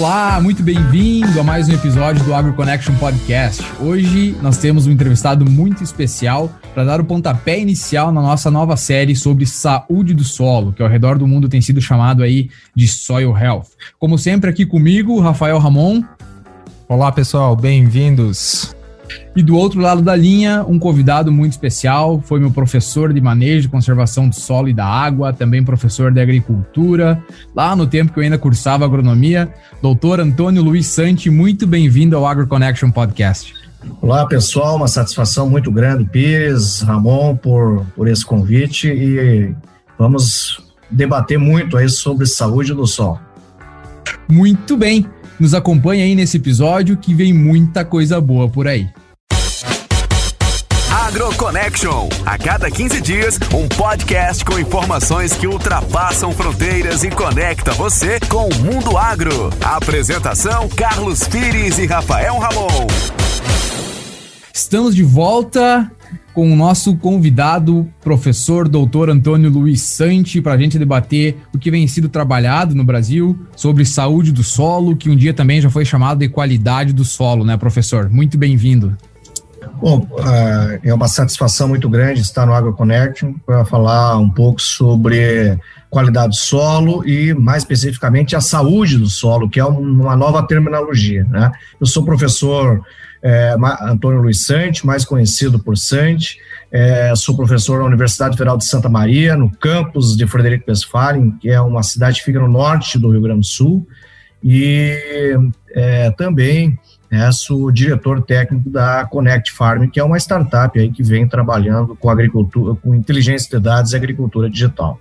Olá, muito bem-vindo a mais um episódio do Agro Connection Podcast. Hoje nós temos um entrevistado muito especial para dar o pontapé inicial na nossa nova série sobre saúde do solo, que ao redor do mundo tem sido chamado aí de Soil Health. Como sempre aqui comigo, Rafael Ramon. Olá, pessoal, bem-vindos. E do outro lado da linha, um convidado muito especial, foi meu professor de manejo de conservação do solo e da água, também professor de agricultura, lá no tempo que eu ainda cursava agronomia, doutor Antônio Luiz Santi, muito bem-vindo ao Agro Connection Podcast. Olá, pessoal, uma satisfação muito grande, Pires, Ramon, por, por esse convite e vamos debater muito aí sobre saúde do solo. Muito bem, nos acompanhe aí nesse episódio que vem muita coisa boa por aí. AgroConnection. A cada 15 dias, um podcast com informações que ultrapassam fronteiras e conecta você com o mundo agro. Apresentação: Carlos Pires e Rafael Ramon. Estamos de volta com o nosso convidado, professor doutor Antônio Luiz Santi, para a gente debater o que vem sido trabalhado no Brasil sobre saúde do solo, que um dia também já foi chamado de qualidade do solo, né, professor? Muito bem-vindo. Bom, ah, é uma satisfação muito grande estar no AgroConnect para falar um pouco sobre qualidade do solo e, mais especificamente, a saúde do solo, que é uma nova terminologia. Né? Eu sou professor é, Antônio Luiz Sante, mais conhecido por Sante, é, sou professor na Universidade Federal de Santa Maria, no campus de Frederico Westphalen, que é uma cidade que fica no norte do Rio Grande do Sul, e é, também né, sou diretor técnico da Connect Farm, que é uma startup aí que vem trabalhando com agricultura, com inteligência de dados e agricultura digital.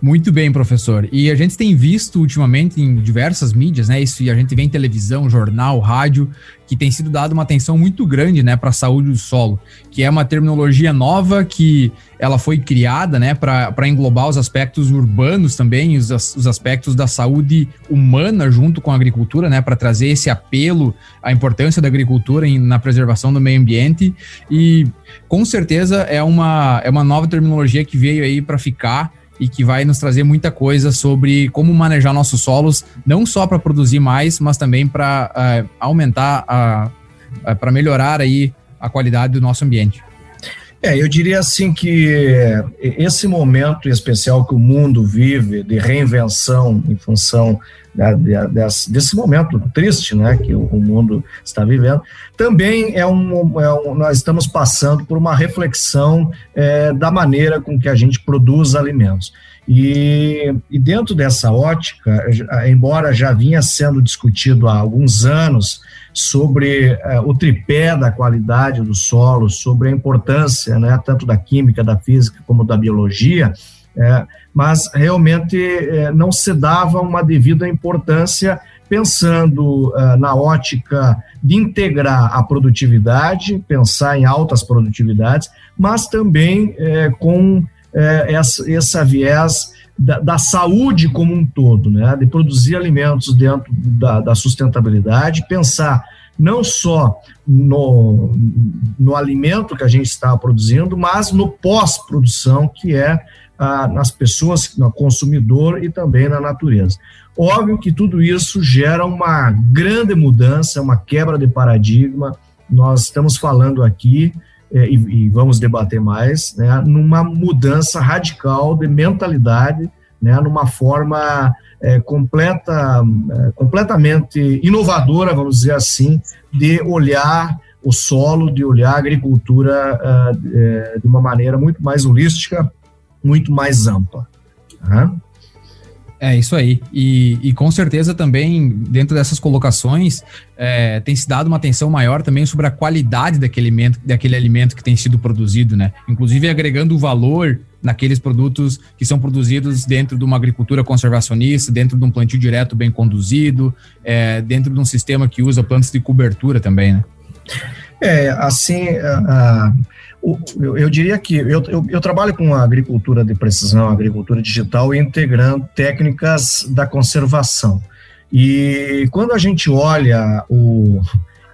Muito bem, professor. E a gente tem visto ultimamente em diversas mídias, né? Isso a gente vê em televisão, jornal, rádio, que tem sido dado uma atenção muito grande, né, para a saúde do solo, que é uma terminologia nova que ela foi criada, né, para englobar os aspectos urbanos também, os, os aspectos da saúde humana junto com a agricultura, né, para trazer esse apelo à importância da agricultura em, na preservação do meio ambiente e com certeza é uma é uma nova terminologia que veio aí para ficar e que vai nos trazer muita coisa sobre como manejar nossos solos, não só para produzir mais, mas também para uh, eh, aumentar, a, uh, para melhorar aí a qualidade do nosso ambiente. É, eu diria assim que esse momento especial que o mundo vive de reinvenção em função da, desse, desse, momento triste, né, que o, mundo está vivendo, também é um, é um, nós estamos passando por uma reflexão é, da maneira com que a gente produz alimentos. E, e dentro dessa ótica, embora já vinha sendo discutido há alguns anos sobre uh, o tripé da qualidade do solo, sobre a importância, né, tanto da química, da física, como da biologia, é, mas realmente é, não se dava uma devida importância pensando uh, na ótica de integrar a produtividade, pensar em altas produtividades, mas também é, com essa, essa viés da, da, saúde como um todo, né? de produzir alimentos dentro da, da sustentabilidade, pensar não só no, no alimento que a gente está produzindo, mas no pós-produção, que é ah, nas pessoas, no consumidor e também na natureza. Óbvio que tudo isso gera uma grande mudança, uma quebra de paradigma. Nós estamos falando aqui e, e, vamos debater mais, né, numa mudança radical de mentalidade, né, numa forma é, completa, é, completamente inovadora, vamos dizer assim, de olhar o solo, de olhar a agricultura uh, é, de uma maneira muito mais holística, muito mais ampla. Uhum. É isso aí. E, e, com certeza também, dentro dessas colocações, é, tem se dado uma atenção maior também sobre a qualidade daquele alimento, daquele alimento que tem sido produzido, né? Inclusive agregando valor naqueles produtos que são produzidos dentro de uma agricultura conservacionista, dentro de um plantio direto bem conduzido, é, dentro de um sistema que usa plantas de cobertura também, né? É, assim, eu, eu, diria que eu, eu, eu, trabalho com a agricultura de precisão, agricultura digital, integrando técnicas da conservação. E quando a gente olha o,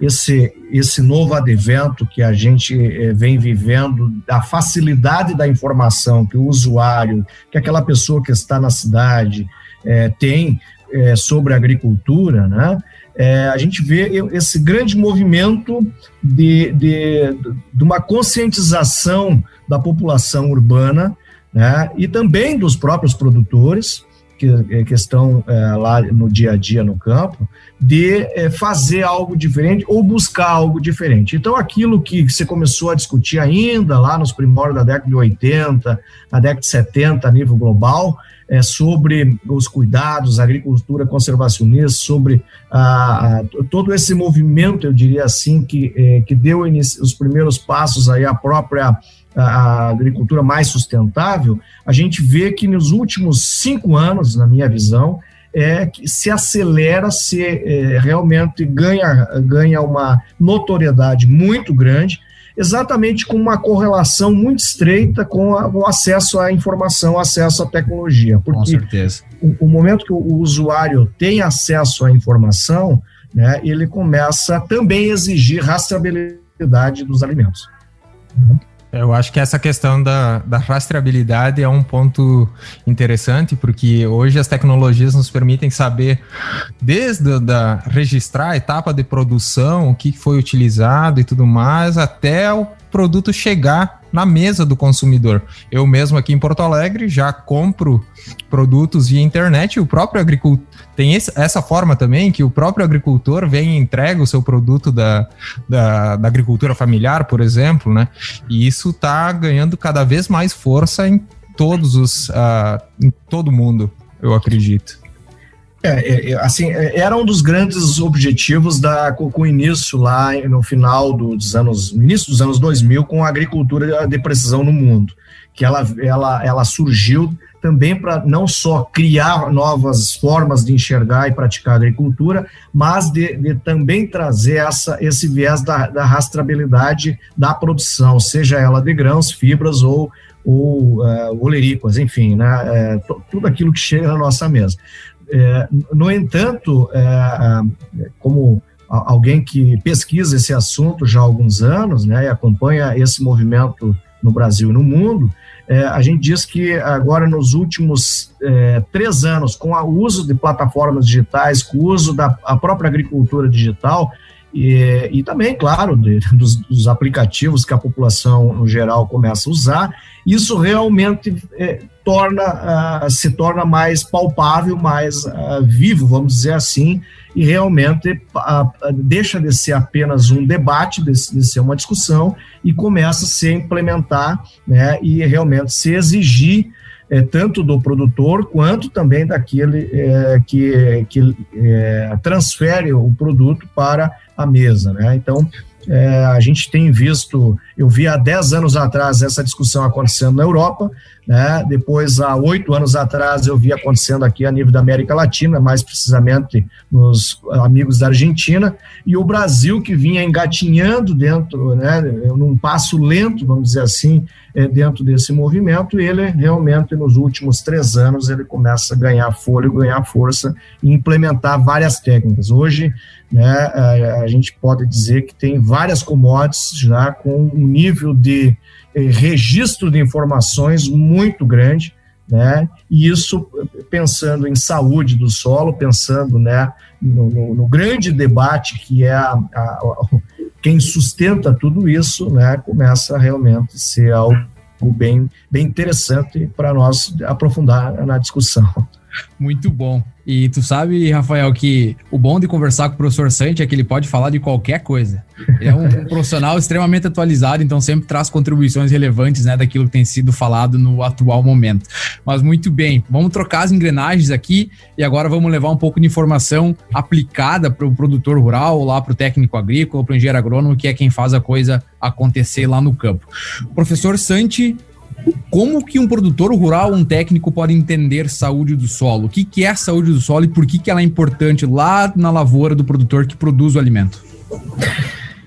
esse, esse novo advento que a gente eh, vem vivendo, a facilidade da informação que o usuário, que aquela pessoa que está na cidade eh, tem é, sobre agricultura, né, é, a gente vê esse grande movimento de, de, de uma conscientização da população urbana né, e também dos próprios produtores, que, é, que estão é, lá no dia a dia no campo, de é, fazer algo diferente ou buscar algo diferente. Então, aquilo que você começou a discutir ainda lá nos primórdios da década de 80, na década de 70, a nível global, é, sobre os cuidados, agricultura conservacionista, sobre a, a, todo esse movimento, eu diria assim, que, é, que deu os primeiros passos aí à própria a agricultura mais sustentável, a gente vê que nos últimos cinco anos, na minha visão, é que se acelera, se é, realmente ganha, ganha uma notoriedade muito grande, exatamente com uma correlação muito estreita com a, o acesso à informação, acesso à tecnologia. Porque com certeza. O, o momento que o, usuário tem acesso à informação, né, ele começa também a exigir rastreabilidade dos alimentos. Uhum. Eu acho que essa questão da, da rastreabilidade é um ponto interessante, porque hoje as tecnologias nos permitem saber, desde da, registrar a etapa de produção, o que foi utilizado e tudo mais, até o produto chegar na mesa do consumidor. Eu mesmo aqui em Porto Alegre já compro produtos via internet, o próprio agricultor tem esse, essa forma também que o próprio agricultor vem e entrega o seu produto da, da, da agricultura familiar, por exemplo, né? E isso está ganhando cada vez mais força em todos os uh, em todo mundo, eu acredito. É, é, é, assim, é, era um dos grandes objetivos da, com, o início lá no final dos anos, no início dos anos 2000, com a agricultura de precisão no mundo, que ela, ela, ela surgiu também para não só criar novas formas de enxergar e praticar agricultura, mas de, de também trazer essa, esse viés da, da rastreabilidade da produção, seja ela de grãos, fibras ou, ou uh, olerícolas, enfim, né, uh, tudo aquilo que chega na nossa mesa. É, no entanto, é, como alguém que pesquisa esse assunto já há alguns anos, né, e acompanha esse movimento no Brasil e no mundo, é, a gente diz que agora nos últimos é, três anos, com o uso de plataformas digitais, com o uso da própria agricultura digital, e, e também, claro, de, dos, dos, aplicativos que a população no geral começa a usar, isso realmente é, torna, uh, se torna mais palpável, mais uh, vivo, vamos dizer assim, e realmente uh, deixa de ser apenas um debate, de, de, ser uma discussão, e começa a se implementar né, e realmente se exigir é, tanto do produtor quanto também daquele é, que, que é, transfere o produto para a mesa. Né? Então, é, a gente tem visto, eu vi há 10 anos atrás essa discussão acontecendo na Europa, né? depois, há oito anos atrás, eu vi acontecendo aqui a nível da América Latina, mais precisamente nos amigos da Argentina, e o Brasil que vinha engatinhando dentro, né, num passo lento, vamos dizer assim, é, dentro desse movimento, ele realmente, nos últimos três anos, ele começa a ganhar fôlego, ganhar força e implementar várias técnicas. Hoje, né, a, a gente pode dizer que tem várias commodities já com um nível de eh, registro de informações muito grande, né? E isso pensando em saúde do solo, pensando, né, no, no, no grande debate que é a, a, a, quem sustenta tudo isso, né, começa a realmente ser algo bem, bem interessante para nós aprofundar na discussão. Muito bom. E tu sabe, Rafael, que o bom de conversar com o professor Sante é que ele pode falar de qualquer coisa. Ele é um, profissional extremamente atualizado, então sempre traz contribuições relevantes né, daquilo que tem sido falado no atual momento. Mas muito bem, vamos trocar as engrenagens aqui e agora vamos levar um pouco de informação aplicada para o produtor rural, lá para o técnico agrícola, para o engenheiro agrônomo, que é quem faz a coisa acontecer lá no campo. O professor Santi como que um produtor rural, um técnico pode entender saúde do solo? O que, que é a saúde do solo e por que, que ela é importante lá na lavoura do produtor que produz o alimento?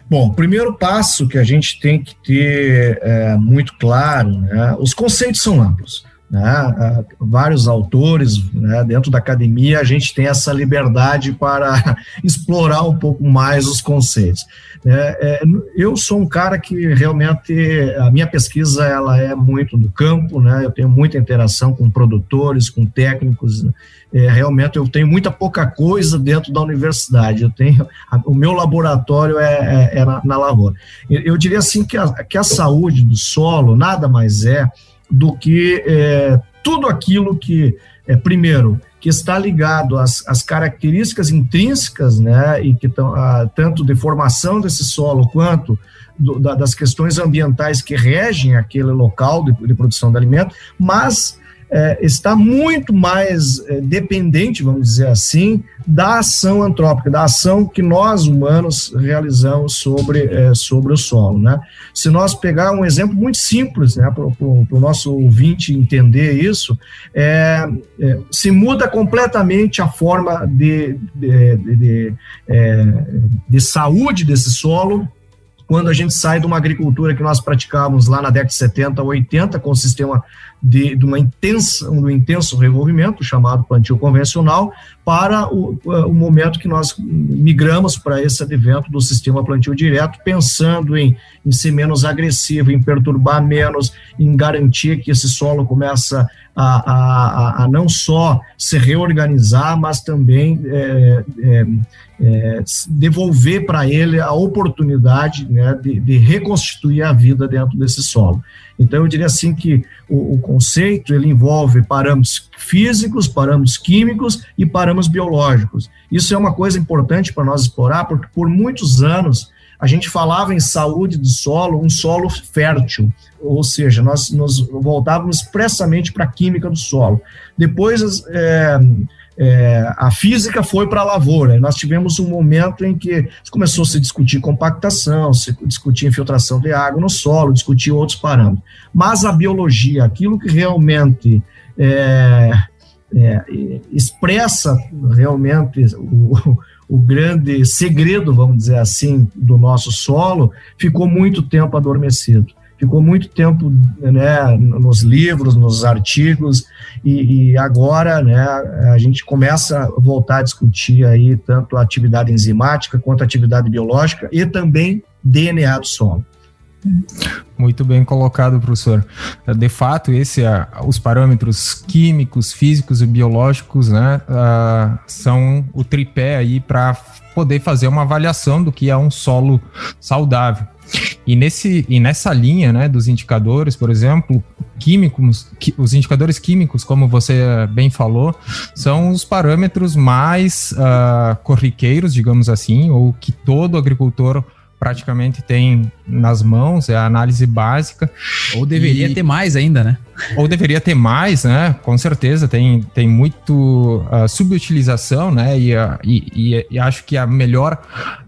Bom, o primeiro passo que a gente tem que ter é, muito claro, né, os conceitos são amplos. Né, vários autores né, dentro da academia, a gente tem essa liberdade para explorar um pouco mais os conceitos. É, é, eu sou um cara que realmente a minha pesquisa ela é muito do campo, né, eu tenho muita interação com produtores, com técnicos. Né, é, realmente eu tenho muita pouca coisa dentro da universidade. Eu tenho o meu laboratório é, é, é na, na, lavoura. Eu, eu diria assim que a, que a saúde do solo nada mais é do que é, tudo aquilo que, é, primeiro, que está ligado às, às características intrínsecas, né, e que estão tanto de formação desse solo quanto do, da, das questões ambientais que regem aquele local de, de produção de alimento, mas é, está muito mais é, dependente, vamos dizer assim, da ação antrópica, da ação que nós humanos realizamos sobre, é, sobre o solo. Né? Se nós pegar um exemplo muito simples né, para o nosso ouvinte entender isso, é, é, se muda completamente a forma de, de, de, de, é, de saúde desse solo quando a gente sai de uma agricultura que nós praticávamos lá na década de 70, 80, com o sistema de, de uma intensa, um intenso revolvimento, chamado plantio convencional, para o, o momento que nós migramos para esse advento do sistema plantio direto, pensando em, em ser menos agressivo, em perturbar menos, em garantir que esse solo começa a, a, a não só se reorganizar, mas também é, é, é, devolver para ele a oportunidade né, de, de reconstituir a vida dentro desse solo. Então, eu diria assim que o, o, conceito ele envolve parâmetros físicos, parâmetros químicos e parâmetros biológicos. Isso é uma coisa importante para nós explorar, porque por muitos anos a gente falava em saúde do solo, um solo fértil, ou seja, nós nos voltávamos expressamente para a química do solo. Depois, é, é, a física foi para a lavoura. Nós tivemos um momento em que começou a se discutir compactação, se discutir infiltração de água no solo, discutir outros parâmetros. Mas a biologia, aquilo que realmente é, é, expressa realmente o, o grande segredo, vamos dizer assim, do nosso solo, ficou muito tempo adormecido ficou muito tempo né, nos livros, nos artigos, e, e, agora né, a gente começa a voltar a discutir aí tanto a atividade enzimática quanto a atividade biológica e também DNA do solo. Muito bem colocado, professor. De fato, esse, uh, os parâmetros químicos, físicos e biológicos, né, uh, são o tripé aí para poder fazer uma avaliação do que é um solo saudável. E, nesse, e nessa linha né, dos indicadores, por exemplo, químicos, os indicadores químicos, como você bem falou, são os parâmetros mais uh, corriqueiros, digamos assim, ou que todo agricultor praticamente tem nas mãos, é a análise básica. Ou deveria e, ter mais ainda, né? Ou deveria ter mais, né? Com certeza, tem, tem muito uh, subutilização, né? E, uh, e, e, acho que a melhor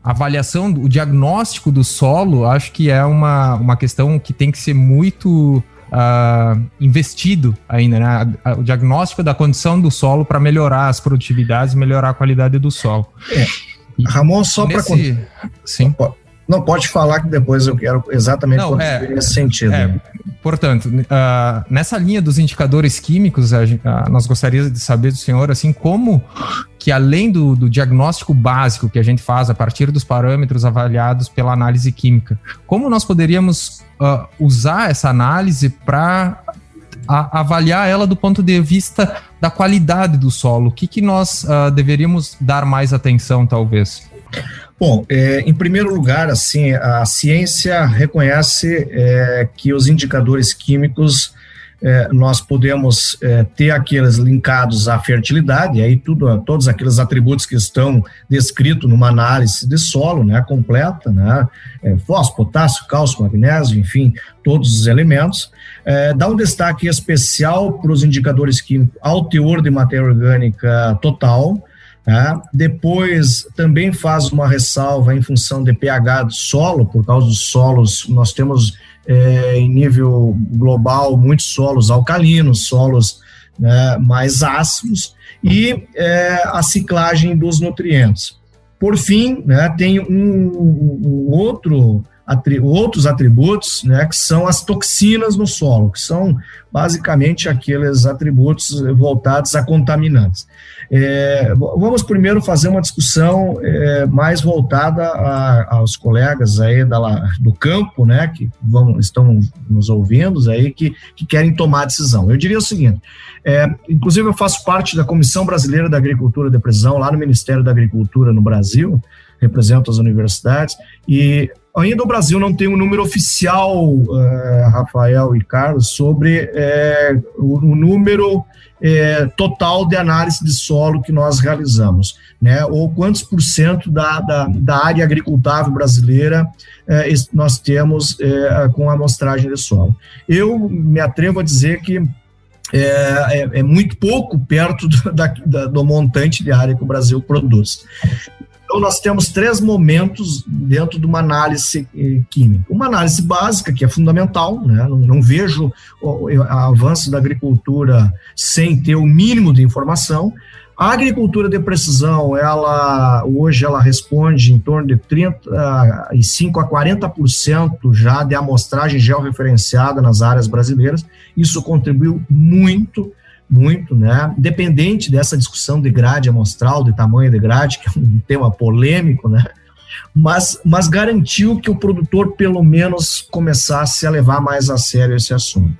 avaliação, o diagnóstico do solo, acho que é uma, uma questão que tem que ser muito Uh, investido ainda, né? O diagnóstico da condição do solo para melhorar as produtividades, melhorar a qualidade do solo. É. Ramon, só para sim. Não pode falar que depois eu quero exatamente Não, é, nesse sentido. É, portanto, uh, nessa linha dos indicadores químicos, uh, nós gostaríamos de saber do senhor assim como que além do, do, diagnóstico básico que a gente faz a partir dos parâmetros avaliados pela análise química, como nós poderíamos uh, usar essa análise para avaliar ela do ponto de vista da qualidade do solo? O que, que nós deveríamos dar mais atenção, talvez? Bom, é, em primeiro lugar, assim, a ciência reconhece é, que os indicadores químicos é, nós podemos é, ter aqueles linkados à fertilidade, e aí tudo, todos aqueles atributos que estão descritos numa análise de solo, né, completa, né, é, fósforo, potássio, cálcio, magnésio, enfim, todos os elementos. É, dá um destaque especial para os indicadores químicos ao teor de matéria orgânica total, Tá? Depois, também faz uma ressalva em função de pH do solo, por causa dos solos, nós temos é, em nível global muitos solos alcalinos, solos né, mais ácidos, e é, a ciclagem dos nutrientes. Por fim, né, tem um, um outro atri outros atributos, né, que são as toxinas no solo, que são basicamente aqueles atributos voltados a contaminantes. É, vamos primeiro fazer uma discussão é, mais voltada a, aos colegas aí da, do campo, né, que vão, estão nos ouvindo aí, que, que querem tomar decisão. Eu diria o seguinte, é, inclusive eu faço parte da Comissão Brasileira da Agricultura de Precisão, lá no Ministério da Agricultura no Brasil, represento as universidades, e Ainda o Brasil não tem um número oficial, uh, Rafael e Carlos, sobre uh, o, o, número uh, total de análise de solo que nós realizamos, né? Ou quantos por cento da, da, da área agricultável brasileira nós temos com a amostragem de solo. Eu me atrevo a dizer que é, é, é, muito pouco perto do, da, do montante de área que o Brasil produz. Então, nós temos três momentos dentro de uma análise eh, química. Uma análise básica, que é fundamental, né? não, não vejo o, o avanço da agricultura sem ter o mínimo de informação. A agricultura de precisão, ela hoje ela responde em torno de 35 a 40% já de amostragem georreferenciada nas áreas brasileiras. Isso contribuiu muito muito, né? Independente dessa discussão de grade amostral, de tamanho de grade, que é um tema polêmico, né? Mas, mas garantiu que o produtor, pelo menos, começasse a levar mais a sério esse assunto.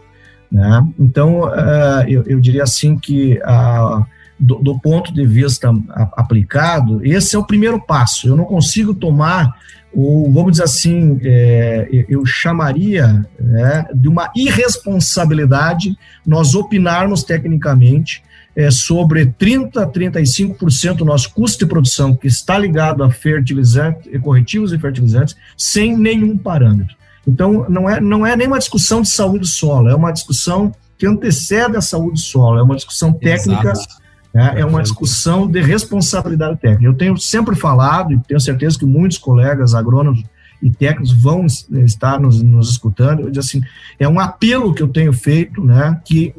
Né? Então, uh, eu, eu, diria assim que, uh, do, do, ponto de vista aplicado, esse é o primeiro passo. Eu não consigo tomar ou vamos dizer assim, é, eu chamaria né, de uma irresponsabilidade nós opinarmos tecnicamente é, sobre 30% a 35% do nosso custo de produção que está ligado a fertilizantes, corretivos e fertilizantes, sem nenhum parâmetro. Então, não é, não é nem uma discussão de saúde do solo, é uma discussão que antecede a saúde do solo, é uma discussão técnica Exato né? É uma discussão de responsabilidade técnica. Eu tenho sempre falado, e tenho certeza que muitos colegas agrônomos e técnicos vão estar nos, nos escutando. Eu digo assim, é um apelo que eu tenho feito, né, que,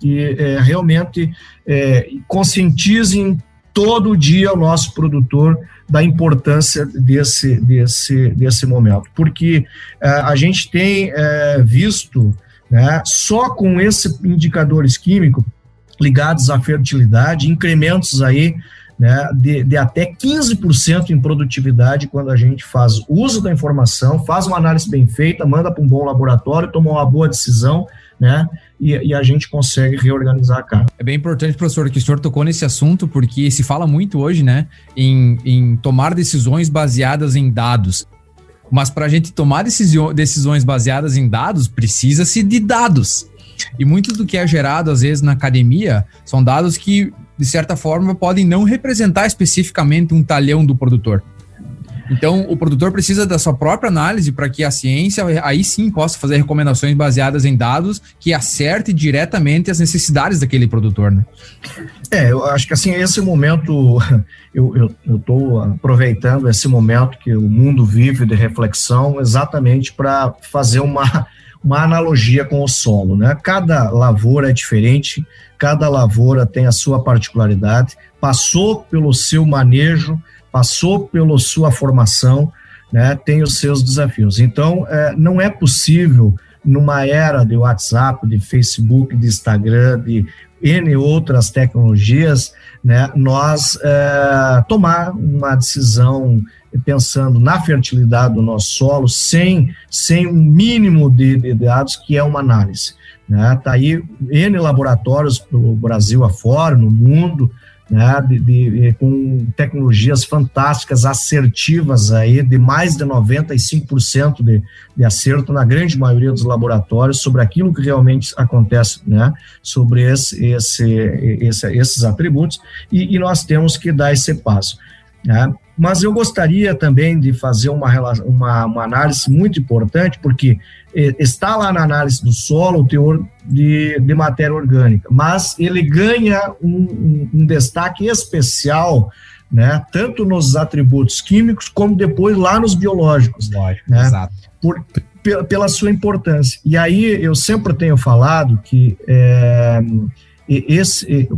que é, realmente é, conscientizem todo dia o nosso produtor da importância desse, desse, desse momento, porque é, a gente tem é, visto, né, só com esses indicadores químicos, ligados à fertilidade, incrementos aí né, de, de até 15% em produtividade quando a gente faz uso da informação, faz uma análise bem feita, manda para um bom laboratório, toma uma boa decisão, né? E, e, a gente consegue reorganizar a carga. É bem importante, professor, que o senhor tocou nesse assunto, porque se fala muito hoje, né, em, em tomar decisões baseadas em dados. Mas para a gente tomar decisões baseadas em dados, precisa-se de dados. E muito do que é gerado, às vezes, na academia, são dados que, de certa forma, podem não representar especificamente um talhão do produtor. Então, o produtor precisa da sua própria análise para que a ciência aí sim possa fazer recomendações baseadas em dados que acerte diretamente as necessidades daquele produtor, né? É, eu acho que assim, esse momento, eu estou aproveitando esse momento que o mundo vive de reflexão exatamente para fazer uma uma analogia com o solo, né? Cada lavoura é diferente, cada lavoura tem a sua particularidade, passou pelo seu manejo, passou pela sua formação, né? Tem os seus desafios. Então, é, não é possível numa era de WhatsApp, de Facebook, de Instagram, de N outras tecnologias, né, nós é, tomar uma decisão pensando na fertilidade do nosso solo, sem, sem um mínimo de, de dados, que é uma análise. Né? Tá aí N laboratórios pelo Brasil afora, no mundo, né, de, de, com tecnologias fantásticas, assertivas aí, de mais de 95% de, de acerto na grande maioria dos laboratórios sobre aquilo que realmente acontece, né, sobre esse, esse, esse esses atributos, e, e, nós temos que dar esse passo. Né. Mas eu gostaria também de fazer uma, uma, uma análise muito importante, porque eh, está lá na análise do solo o teor de, de matéria orgânica, mas ele ganha um, um, um destaque especial né, tanto nos atributos químicos como depois lá nos biológicos. Lógico, né, exato. Por, pela sua importância. E aí eu sempre tenho falado que é, esse,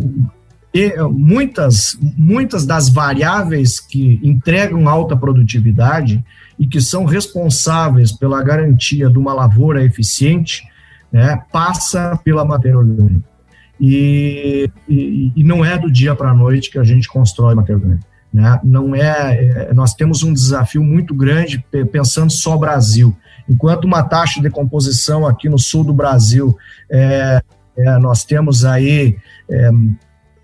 e muitas, muitas das variáveis que entregam alta produtividade e que são responsáveis pela garantia de uma lavoura eficiente, né, passa pela matéria orgânica. E, e, e não é do dia para a noite que a gente constrói matéria orgânica. Né? Não é, é, nós temos um desafio muito grande pensando só Brasil. Enquanto uma taxa de decomposição aqui no sul do Brasil, é, é, nós temos aí é,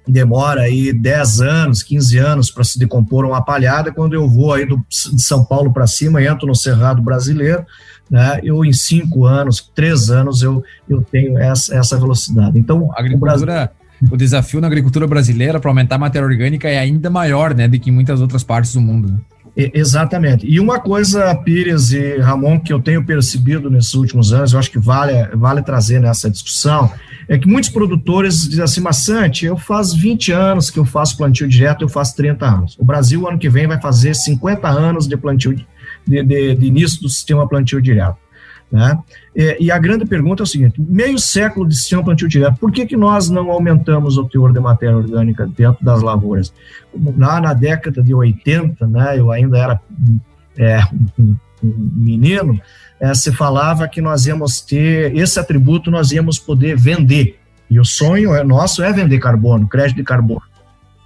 demora aí 10 anos, 15 anos para se decompor uma palhada, quando eu vou aí do, de São Paulo para cima e entro no Cerrado Brasileiro, né, eu em cinco anos, três anos, eu, eu tenho essa, essa velocidade. Então, a agricultura... O Brasil o desafio na agricultura brasileira para aumentar a matéria orgânica é ainda maior, né, do que em muitas outras partes do mundo. Né? Exatamente. E uma coisa, Pires e Ramon, que eu tenho percebido nesses últimos anos, eu acho que vale, vale trazer nessa discussão, é que muitos produtores dizem assim, Massante, eu faz 20 anos que eu faço plantio direto, eu faço 30 anos. O Brasil, ano que vem, vai fazer 50 anos de plantio, de, de, de início do sistema plantio direto. Né? E, a grande pergunta é o seguinte: meio século de sistema plantio direto, por que, que nós não aumentamos o teor de matéria orgânica dentro das lavouras? Lá na década de 80, né, eu ainda era é, um menino, é, se falava que nós íamos ter esse atributo, nós íamos poder vender. E o sonho é, nosso é vender carbono, crédito de carbono.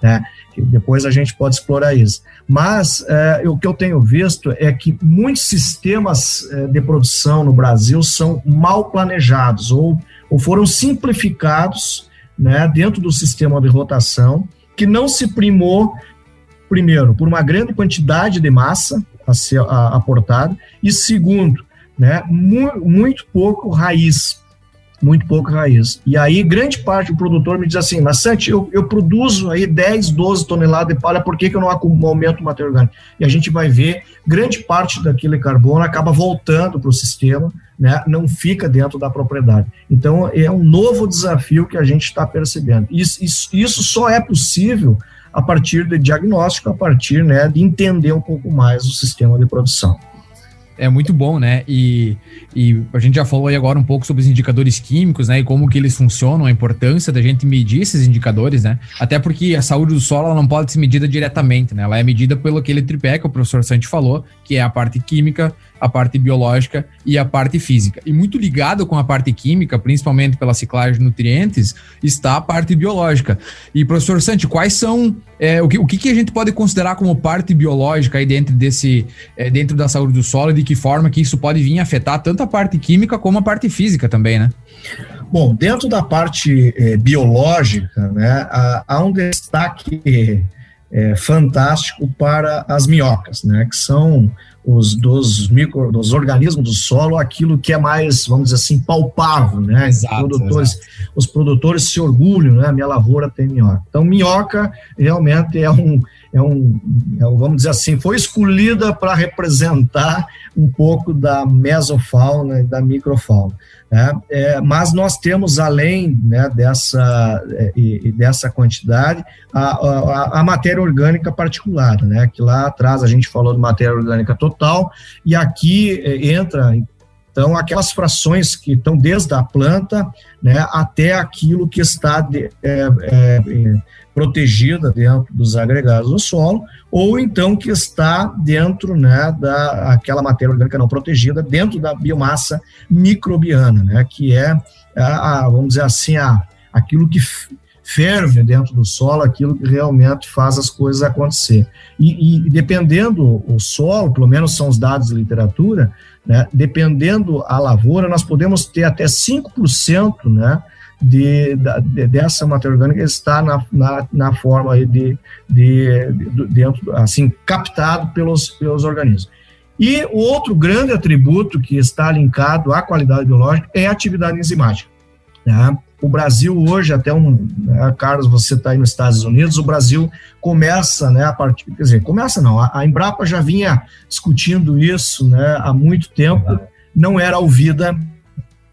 Né? Depois a gente pode explorar isso. Mas é, o que eu tenho visto é que muitos sistemas é, de produção no Brasil são mal planejados ou, ou foram simplificados né, dentro do sistema de rotação, que não se primou, primeiro, por uma grande quantidade de massa a ser aportada, e segundo, né, mu muito pouco raiz muito pouca raiz. E aí, grande parte do produtor me diz assim, mas Santi, eu, eu produzo aí 10, 12 toneladas de palha, por que, que eu não aumento o matéria orgânica? E a gente vai ver, grande parte daquele carbono acaba voltando para o sistema, né, não fica dentro da propriedade. Então, é um novo desafio que a gente está percebendo. Isso, isso, isso só é possível a partir de diagnóstico, a partir né, de entender um pouco mais o sistema de produção é muito bom, né? E, e a gente já falou aí agora um pouco sobre os indicadores químicos, né? E como que eles funcionam, a importância da gente medir esses indicadores, né? Até porque a saúde do solo não pode ser medida diretamente, né? Ela é medida pelo aquele tripé que o professor Santi falou, que é a parte química, a parte biológica e a parte física. E muito ligado com a parte química, principalmente pela ciclagem de nutrientes, está a parte biológica. E, professor Santi, quais são é, o, que, o que a gente pode considerar como parte biológica aí dentro desse é, dentro da saúde do solo e de que forma que isso pode vir afetar tanto a parte química como a parte física também, né? Bom, dentro da parte é, biológica, né, há, há um destaque é, fantástico para as minhocas, né, que são os dos micro, dos organismos do solo, aquilo que é mais, vamos dizer assim, palpável, né? Exato, os, produtores, exato. os produtores se orgulham, né? A minha lavoura tem minhoca. Então, minhoca realmente é um, é um, é um vamos dizer assim, foi escolhida para representar um pouco da mesofauna e da microfauna. Né? É, mas nós temos, além né, dessa, é, e, dessa quantidade, a, a, a, matéria orgânica particular, né, que lá atrás a gente falou de matéria orgânica total, e aqui é, entra então, aquelas frações que estão desde a planta né, até aquilo que está de, é, é, protegida dentro dos agregados do solo, ou então que está dentro né, da aquela matéria orgânica não protegida, dentro da biomassa microbiana, né, que é, a, a, vamos dizer assim, a, aquilo que ferve dentro do solo, aquilo que realmente faz as coisas acontecer. E, e dependendo o solo, pelo menos são os dados de literatura, né, dependendo a lavoura, nós podemos ter até 5% né, de, de, dessa matéria orgânica está na, na, na forma de, de, de, dentro, assim, captado pelos, pelos organismos. E o outro grande atributo que está linkado à qualidade biológica é a atividade enzimática. Né? O Brasil hoje, até um, né, Carlos, você está aí nos Estados Unidos, o Brasil começa, né, a partir, quer dizer, começa não, a, a Embrapa já vinha discutindo isso, né, há muito tempo, não era ouvida,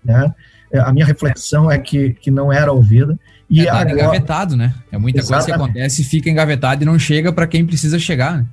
né, a minha reflexão é que, que não era ouvida. E é agora... engavetado, né? É muita Exatamente. coisa que acontece, fica engavetado e não chega para quem precisa chegar, né?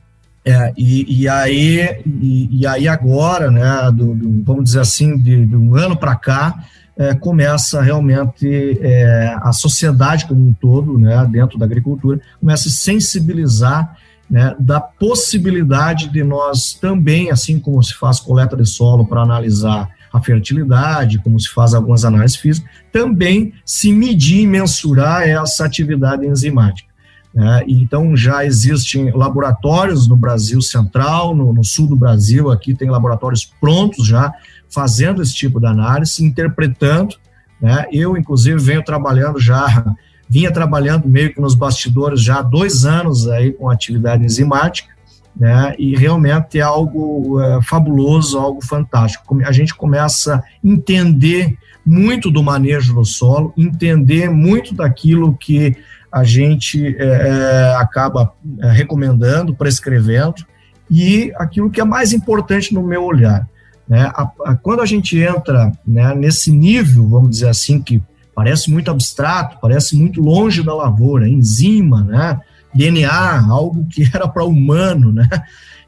É, e, e, aí, e, e, aí agora, né, do, do, vamos dizer assim, de, de um ano para cá, é, começa realmente é, a sociedade como um todo, né, dentro da agricultura, começa a sensibilizar né, da possibilidade de nós também, assim como se faz coleta de solo para analisar a fertilidade, como se faz algumas análises físicas, também se medir e mensurar essa atividade enzimática. Né? Então, já existem laboratórios no Brasil Central, no, no, sul do Brasil, aqui tem laboratórios prontos já fazendo esse tipo de análise, interpretando. Né? Eu, inclusive, venho trabalhando já, vinha trabalhando meio que nos bastidores já há dois anos aí com atividade enzimática, né? E realmente é algo é, fabuloso, algo fantástico. A gente começa a entender muito do manejo do solo, entender muito daquilo que a gente é, é acaba é, recomendando, prescrevendo, e aquilo que é mais importante no meu olhar. Né? A, a, quando a gente entra né, nesse nível, vamos dizer assim, que parece muito abstrato, parece muito longe da lavoura, enzima, né? DNA, algo que era para humano, né?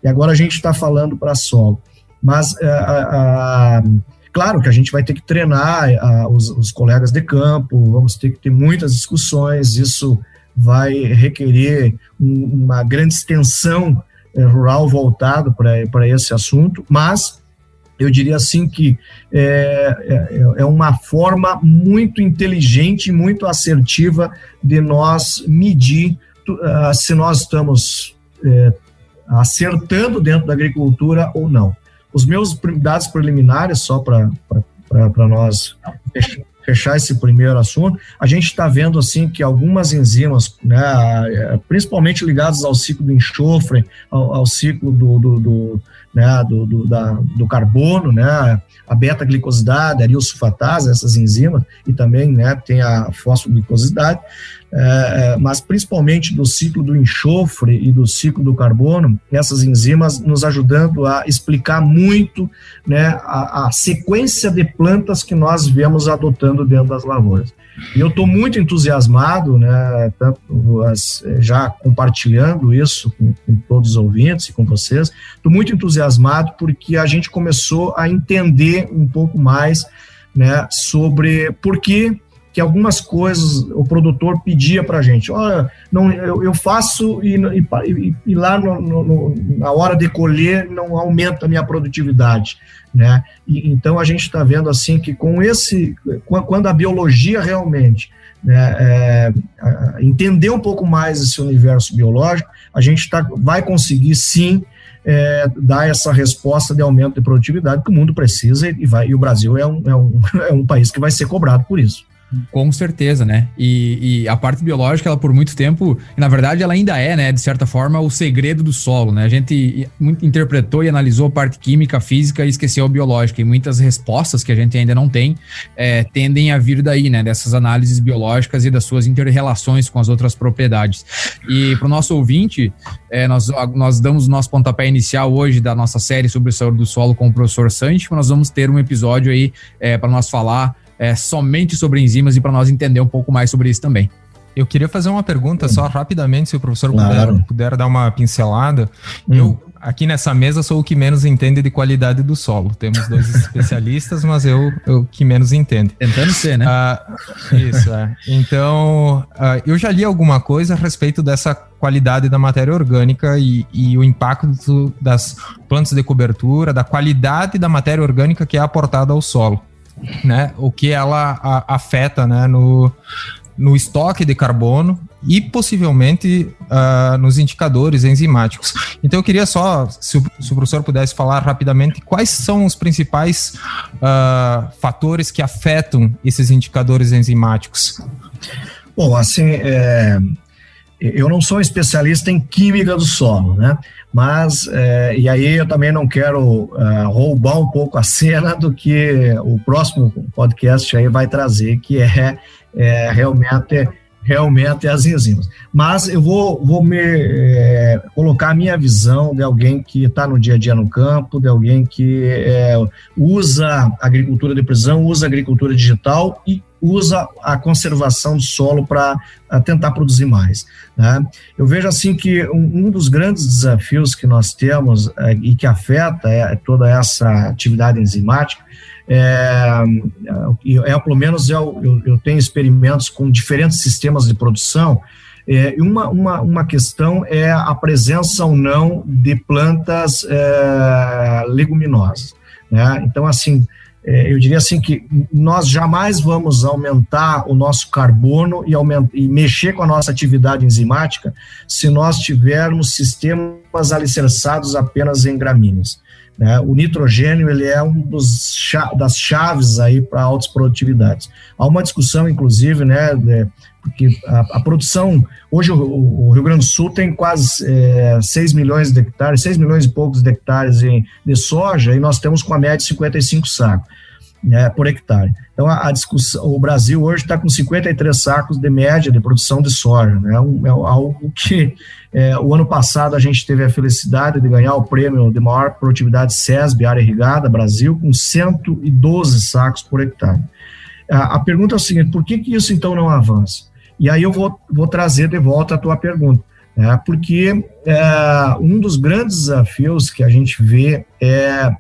E agora a gente está falando para solo. Mas, é, claro que a gente vai ter que treinar os, os, colegas de campo, vamos ter que ter muitas discussões, isso vai requerer um, uma grande extensão é, rural voltado para esse assunto, mas eu diria assim que é, é, é, uma forma muito inteligente, muito assertiva de nós medir se nós estamos é, acertando dentro da agricultura ou não. Os meus dados preliminares, só para nós fechar esse primeiro assunto, a gente está vendo assim que algumas enzimas, né, principalmente ligadas ao ciclo do enxofre, ao, ao ciclo do, do, do, né, do, do, da, do carbono, né, a beta-glicosidade, a sulfatase, essas enzimas, e também né, tem a fosfoglicosidade, mas principalmente do ciclo do enxofre e do ciclo do carbono, essas enzimas nos ajudando a explicar muito né, a, a sequência de plantas que nós vemos adotando dentro das lavouras. E eu estou muito entusiasmado, né, tanto as, já compartilhando isso com, com, todos os ouvintes e com vocês, estou muito entusiasmado porque a gente começou a entender um pouco mais né, sobre por que que algumas coisas o produtor pedia para a gente. Olha, não, eu, eu faço e, e, e lá no, no, na hora de colher não aumenta a minha produtividade. Né? E, então a gente está vendo assim que com esse, quando a biologia realmente né, é, entender um pouco mais esse universo biológico, a gente tá, vai conseguir sim é, dar essa resposta de aumento de produtividade que o mundo precisa e, vai, e o Brasil é um, é, um, é um país que vai ser cobrado por isso. Com certeza, né? E, e, a parte biológica, ela por muito tempo, na verdade, ela ainda é, né, de certa forma, o segredo do solo, né? A gente interpretou e analisou a parte química, física e esqueceu a biológica. E muitas respostas que a gente ainda não tem é, tendem a vir daí, né? Dessas análises biológicas e das suas interrelações com as outras propriedades. E para o nosso ouvinte, é, nós, nós damos o nosso pontapé inicial hoje da nossa série sobre saúde do solo com o professor Santi, nós vamos ter um episódio aí é, para nós falar é, somente sobre enzimas e para nós entender um pouco mais sobre isso também. Eu queria fazer uma pergunta só rapidamente, se o professor claro. puder, puder, dar uma pincelada. Hum. Eu, aqui nessa mesa, sou o que menos entende de qualidade do solo. Temos dois especialistas, mas eu, eu que menos entende. Tentando ser, né? Uh, isso, é. Então, uh, eu já li alguma coisa a respeito dessa qualidade da matéria orgânica e, e o impacto das plantas de cobertura, da qualidade da matéria orgânica que é aportada ao solo né, o que ela a, afeta né, no, no estoque de carbono e possivelmente uh, nos indicadores enzimáticos. Então eu queria só, se o, se o, professor pudesse falar rapidamente, quais são os principais uh, fatores que afetam esses indicadores enzimáticos? Bom, assim, é, eu não sou especialista em química do solo, né? Mas, é, e aí eu também não quero é, roubar um pouco a cena do que o próximo podcast aí vai trazer, que é, é realmente realmente as enzimas. Mas eu vou, vou me é, colocar a minha visão de alguém que está no dia a dia no campo, de alguém que é, usa agricultura de precisão, usa agricultura digital e usa a conservação do solo para tentar produzir mais. Né? Eu vejo assim que um, um, dos grandes desafios que nós temos é, e que afeta é, toda essa atividade enzimática é, é, é pelo menos eu, eu, eu, tenho experimentos com diferentes sistemas de produção É, uma, uma, uma questão é a presença ou não de plantas é, leguminosas. Né? Então, assim, é, eu diria assim que nós jamais vamos aumentar o nosso carbono e, aumentar, e mexer com a nossa atividade enzimática se nós tivermos sistemas alicerçados apenas em gramíneas. Né? O nitrogênio ele é um dos das chaves aí para altas produtividades. Há uma discussão, inclusive, né, de, porque a, a, produção, hoje o, o, Rio Grande do Sul tem quase é, 6 milhões de hectares, 6 milhões e poucos de hectares em, de soja, e nós temos com a média 55 sacos né, por hectare. Então, a, a discussão, o Brasil hoje está com 53 sacos de média de produção de soja, né, um, é algo que é, o ano passado a gente teve a felicidade de ganhar o prêmio de maior produtividade SESB, área irrigada, Brasil, com 112 sacos por hectare. A, a pergunta é a seguinte, por que que isso então não avança? E aí eu vou, vou trazer de volta a tua pergunta, né, porque é, um dos grandes desafios que a gente vê é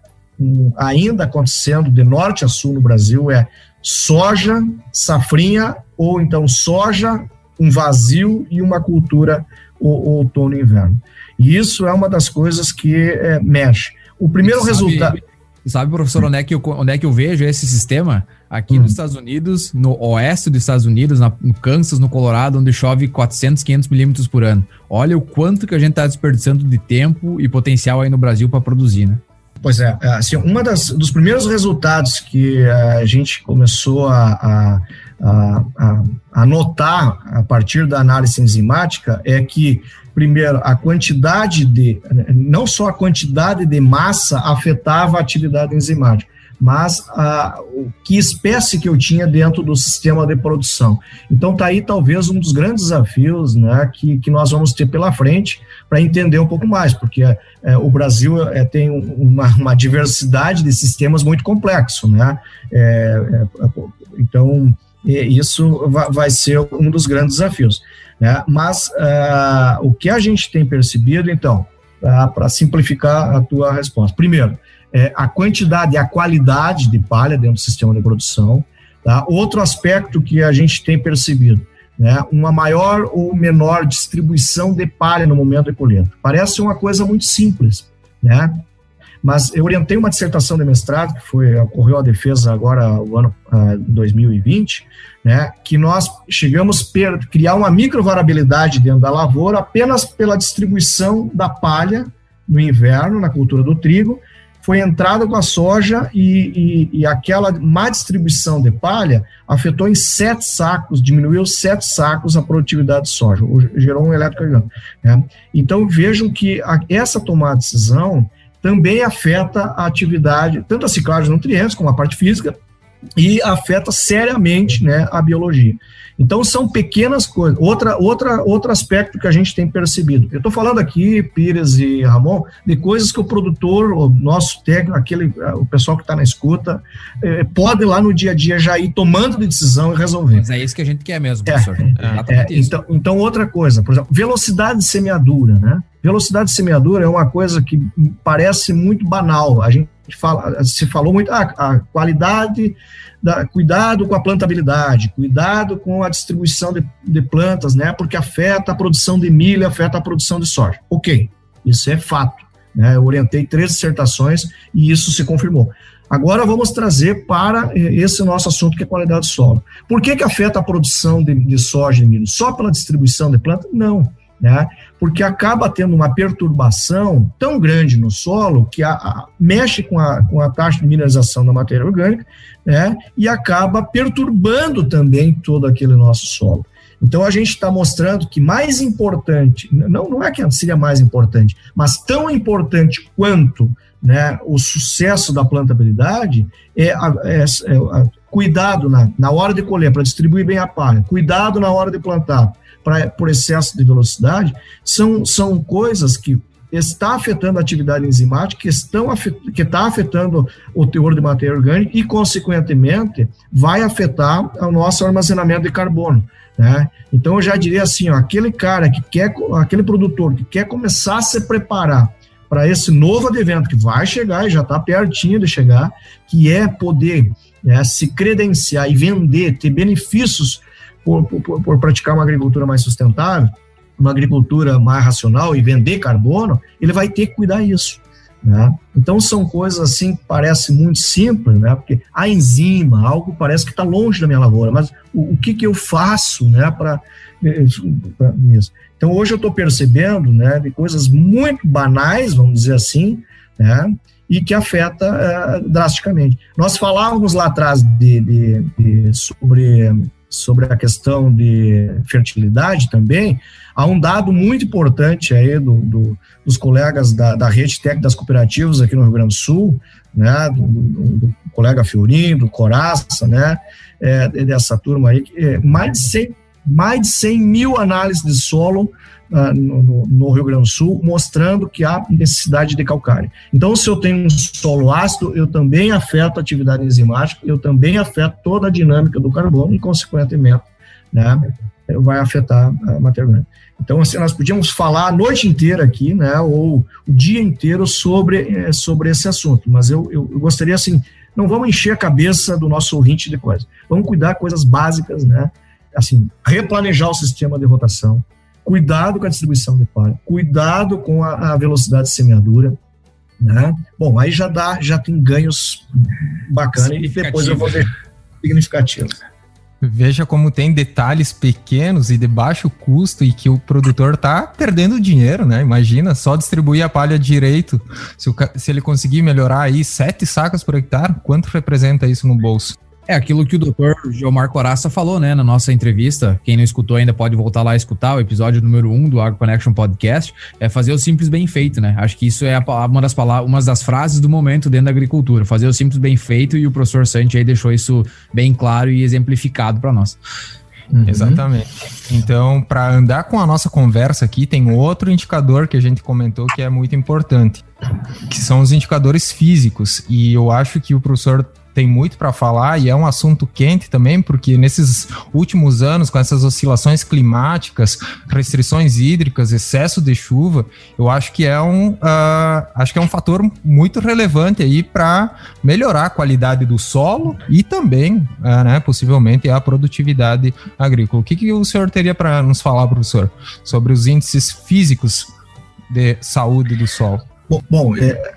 ainda acontecendo de norte a sul no Brasil é soja, safrinha, ou então soja, um vazio e uma cultura o, outono e inverno. E isso é uma das coisas que é, mexe. O primeiro sabe, resultado. Sabe, professor, onde é, que eu, onde é que eu vejo esse sistema? Aqui hum. nos Estados Unidos, no oeste dos Estados Unidos, na, no Kansas, no Colorado, onde chove 400, 500 milímetros por ano. Olha o quanto que a gente está desperdiçando de tempo e potencial aí no Brasil para produzir, né? Pois é, é, assim, uma das, dos primeiros resultados que a gente começou a, a, a, a notar a partir da análise enzimática é que, primeiro, a quantidade de, não só a quantidade de massa afetava a atividade enzimática, mas a, que espécie que eu tinha dentro do sistema de produção. Então está aí talvez um dos grandes desafios né, que, que nós vamos ter pela frente para entender um pouco mais, porque é, o Brasil é, tem uma, uma, diversidade de sistemas muito complexo, né? É, então isso vai ser um dos grandes desafios. Né? Mas uh, o que a gente tem percebido, então, para simplificar a tua resposta, primeiro, é, a quantidade e a qualidade de palha dentro do sistema de produção. Tá? Outro aspecto que a gente tem percebido, né, uma maior ou menor distribuição de palha no momento de colheita. Parece uma coisa muito simples, né? Mas eu orientei uma dissertação de mestrado, que foi, ocorreu a defesa agora, o ano uh, 2020, né, que nós chegamos a criar uma microvariabilidade dentro da lavoura apenas pela distribuição da palha no inverno, na cultura do trigo, foi entrada com a soja e, e, e, aquela má distribuição de palha afetou em sete sacos, diminuiu sete sacos a produtividade de soja, gerou um eletrocardiograma. Né? Então vejam que a, essa tomada de decisão também afeta a atividade, tanto a ciclagem de nutrientes como a parte física, e afeta seriamente né, a biologia. Então são pequenas coisas. Outra, outra, outro aspecto que a gente tem percebido. Eu estou falando aqui, Pires e Ramon, de coisas que o produtor, o nosso técnico, aquele, o pessoal que está na escuta, é, pode lá no dia a dia já ir tomando de decisão e resolver. Mas é isso que a gente quer mesmo, professor. É, é, então, então, outra coisa, por exemplo, velocidade de semeadura, né? Velocidade de semeadura é uma coisa que parece muito banal. A gente fala, se falou muito, ah, a qualidade, da, cuidado com a plantabilidade, cuidado com a distribuição de, de plantas, né? Porque afeta a produção de milho, afeta a produção de soja. Ok, isso é fato. Né? Eu orientei três dissertações e isso se confirmou. Agora vamos trazer para esse nosso assunto que é qualidade do solo. Por que, que afeta a produção de, de soja e milho? Só pela distribuição de planta? Não né? Porque acaba tendo uma perturbação tão grande no solo que a, a, mexe com a, com a taxa de mineralização da matéria orgânica, né? E acaba perturbando também todo aquele nosso solo. Então a gente está mostrando que mais importante, não, não é que seria mais importante, mas tão importante quanto né, o sucesso da plantabilidade é, é, é cuidado na, na hora de colher, para distribuir bem a palha, cuidado na hora de plantar, pra, por excesso de velocidade, são, são coisas que está afetando a atividade enzimática, que estão que está afetando o teor de matéria orgânica e, consequentemente, vai afetar o nosso armazenamento de carbono. Né? Então, eu já diria assim, ó, aquele cara que quer, aquele produtor que quer começar a se preparar para esse novo advento que vai chegar e já está pertinho de chegar, que é poder né, se credenciar e vender, ter benefícios por, por, por praticar uma agricultura mais sustentável, uma agricultura mais racional e vender carbono, ele vai ter que cuidar disso. Né? Então são coisas assim que parecem muito simples, né? Porque a enzima, algo parece que está longe da minha lavoura, mas o, o que, que eu faço, né, para isso? Então hoje eu estou percebendo, né, de coisas muito banais, vamos dizer assim, né, e que afeta uh, drasticamente. Nós falávamos lá atrás de, de, de, sobre sobre a questão de fertilidade também, há um dado muito importante aí do, do dos colegas da, da rede técnica das cooperativas aqui no Rio Grande do Sul, né, do, do, do colega Fiorim, do Coraça, né, é, dessa turma aí, é, mais, de 100, mais de 100 mil análises de solo uh, no, no, Rio Grande do Sul, mostrando que há necessidade de calcário. Então, se eu tenho um solo ácido, eu também afeto a atividade enzimática, eu também afeto toda a dinâmica do carbono e, consequentemente, né, vai afetar a matéria Então, assim, nós podíamos falar a noite inteira aqui, né, ou o dia inteiro sobre, eh, sobre esse assunto, mas eu, eu, eu gostaria, assim, não vamos encher a cabeça do nosso ouvinte de coisas, vamos cuidar coisas básicas, né, assim, replanejar o sistema de rotação, cuidado com a distribuição de palha, cuidado com a, a velocidade de semeadura, né? Bom, aí já dá, já tem ganhos bacanas e depois eu vou ver significativos. Veja como tem detalhes pequenos e de baixo custo e que o produtor está perdendo dinheiro, né? Imagina só distribuir a palha direito. Se, o, se ele conseguir melhorar aí sete sacas por hectare, quanto representa isso no bolso? É aquilo que o doutor Gilmar Coraça falou, né, na nossa entrevista. Quem não escutou ainda pode voltar lá e escutar o episódio número 1 um do Agro Connection Podcast. É fazer o simples bem feito, né? Acho que isso é uma das palavras, uma das frases do momento dentro da agricultura. Fazer o simples bem feito e o professor Santi aí deixou isso bem claro e exemplificado para nós. Uhum. Exatamente. Então, para andar com a nossa conversa aqui, tem outro indicador que a gente comentou que é muito importante, que são os indicadores físicos. E eu acho que o professor tem muito para falar e é um assunto quente também, porque nesses últimos anos, com essas oscilações climáticas, restrições hídricas, excesso de chuva, eu acho que é um, uh, acho que é um fator muito relevante aí para melhorar a qualidade do solo e também, uh, né, possivelmente, a produtividade agrícola. O que, que o senhor teria para nos falar, professor, sobre os índices físicos de saúde do solo? Bom, bom é,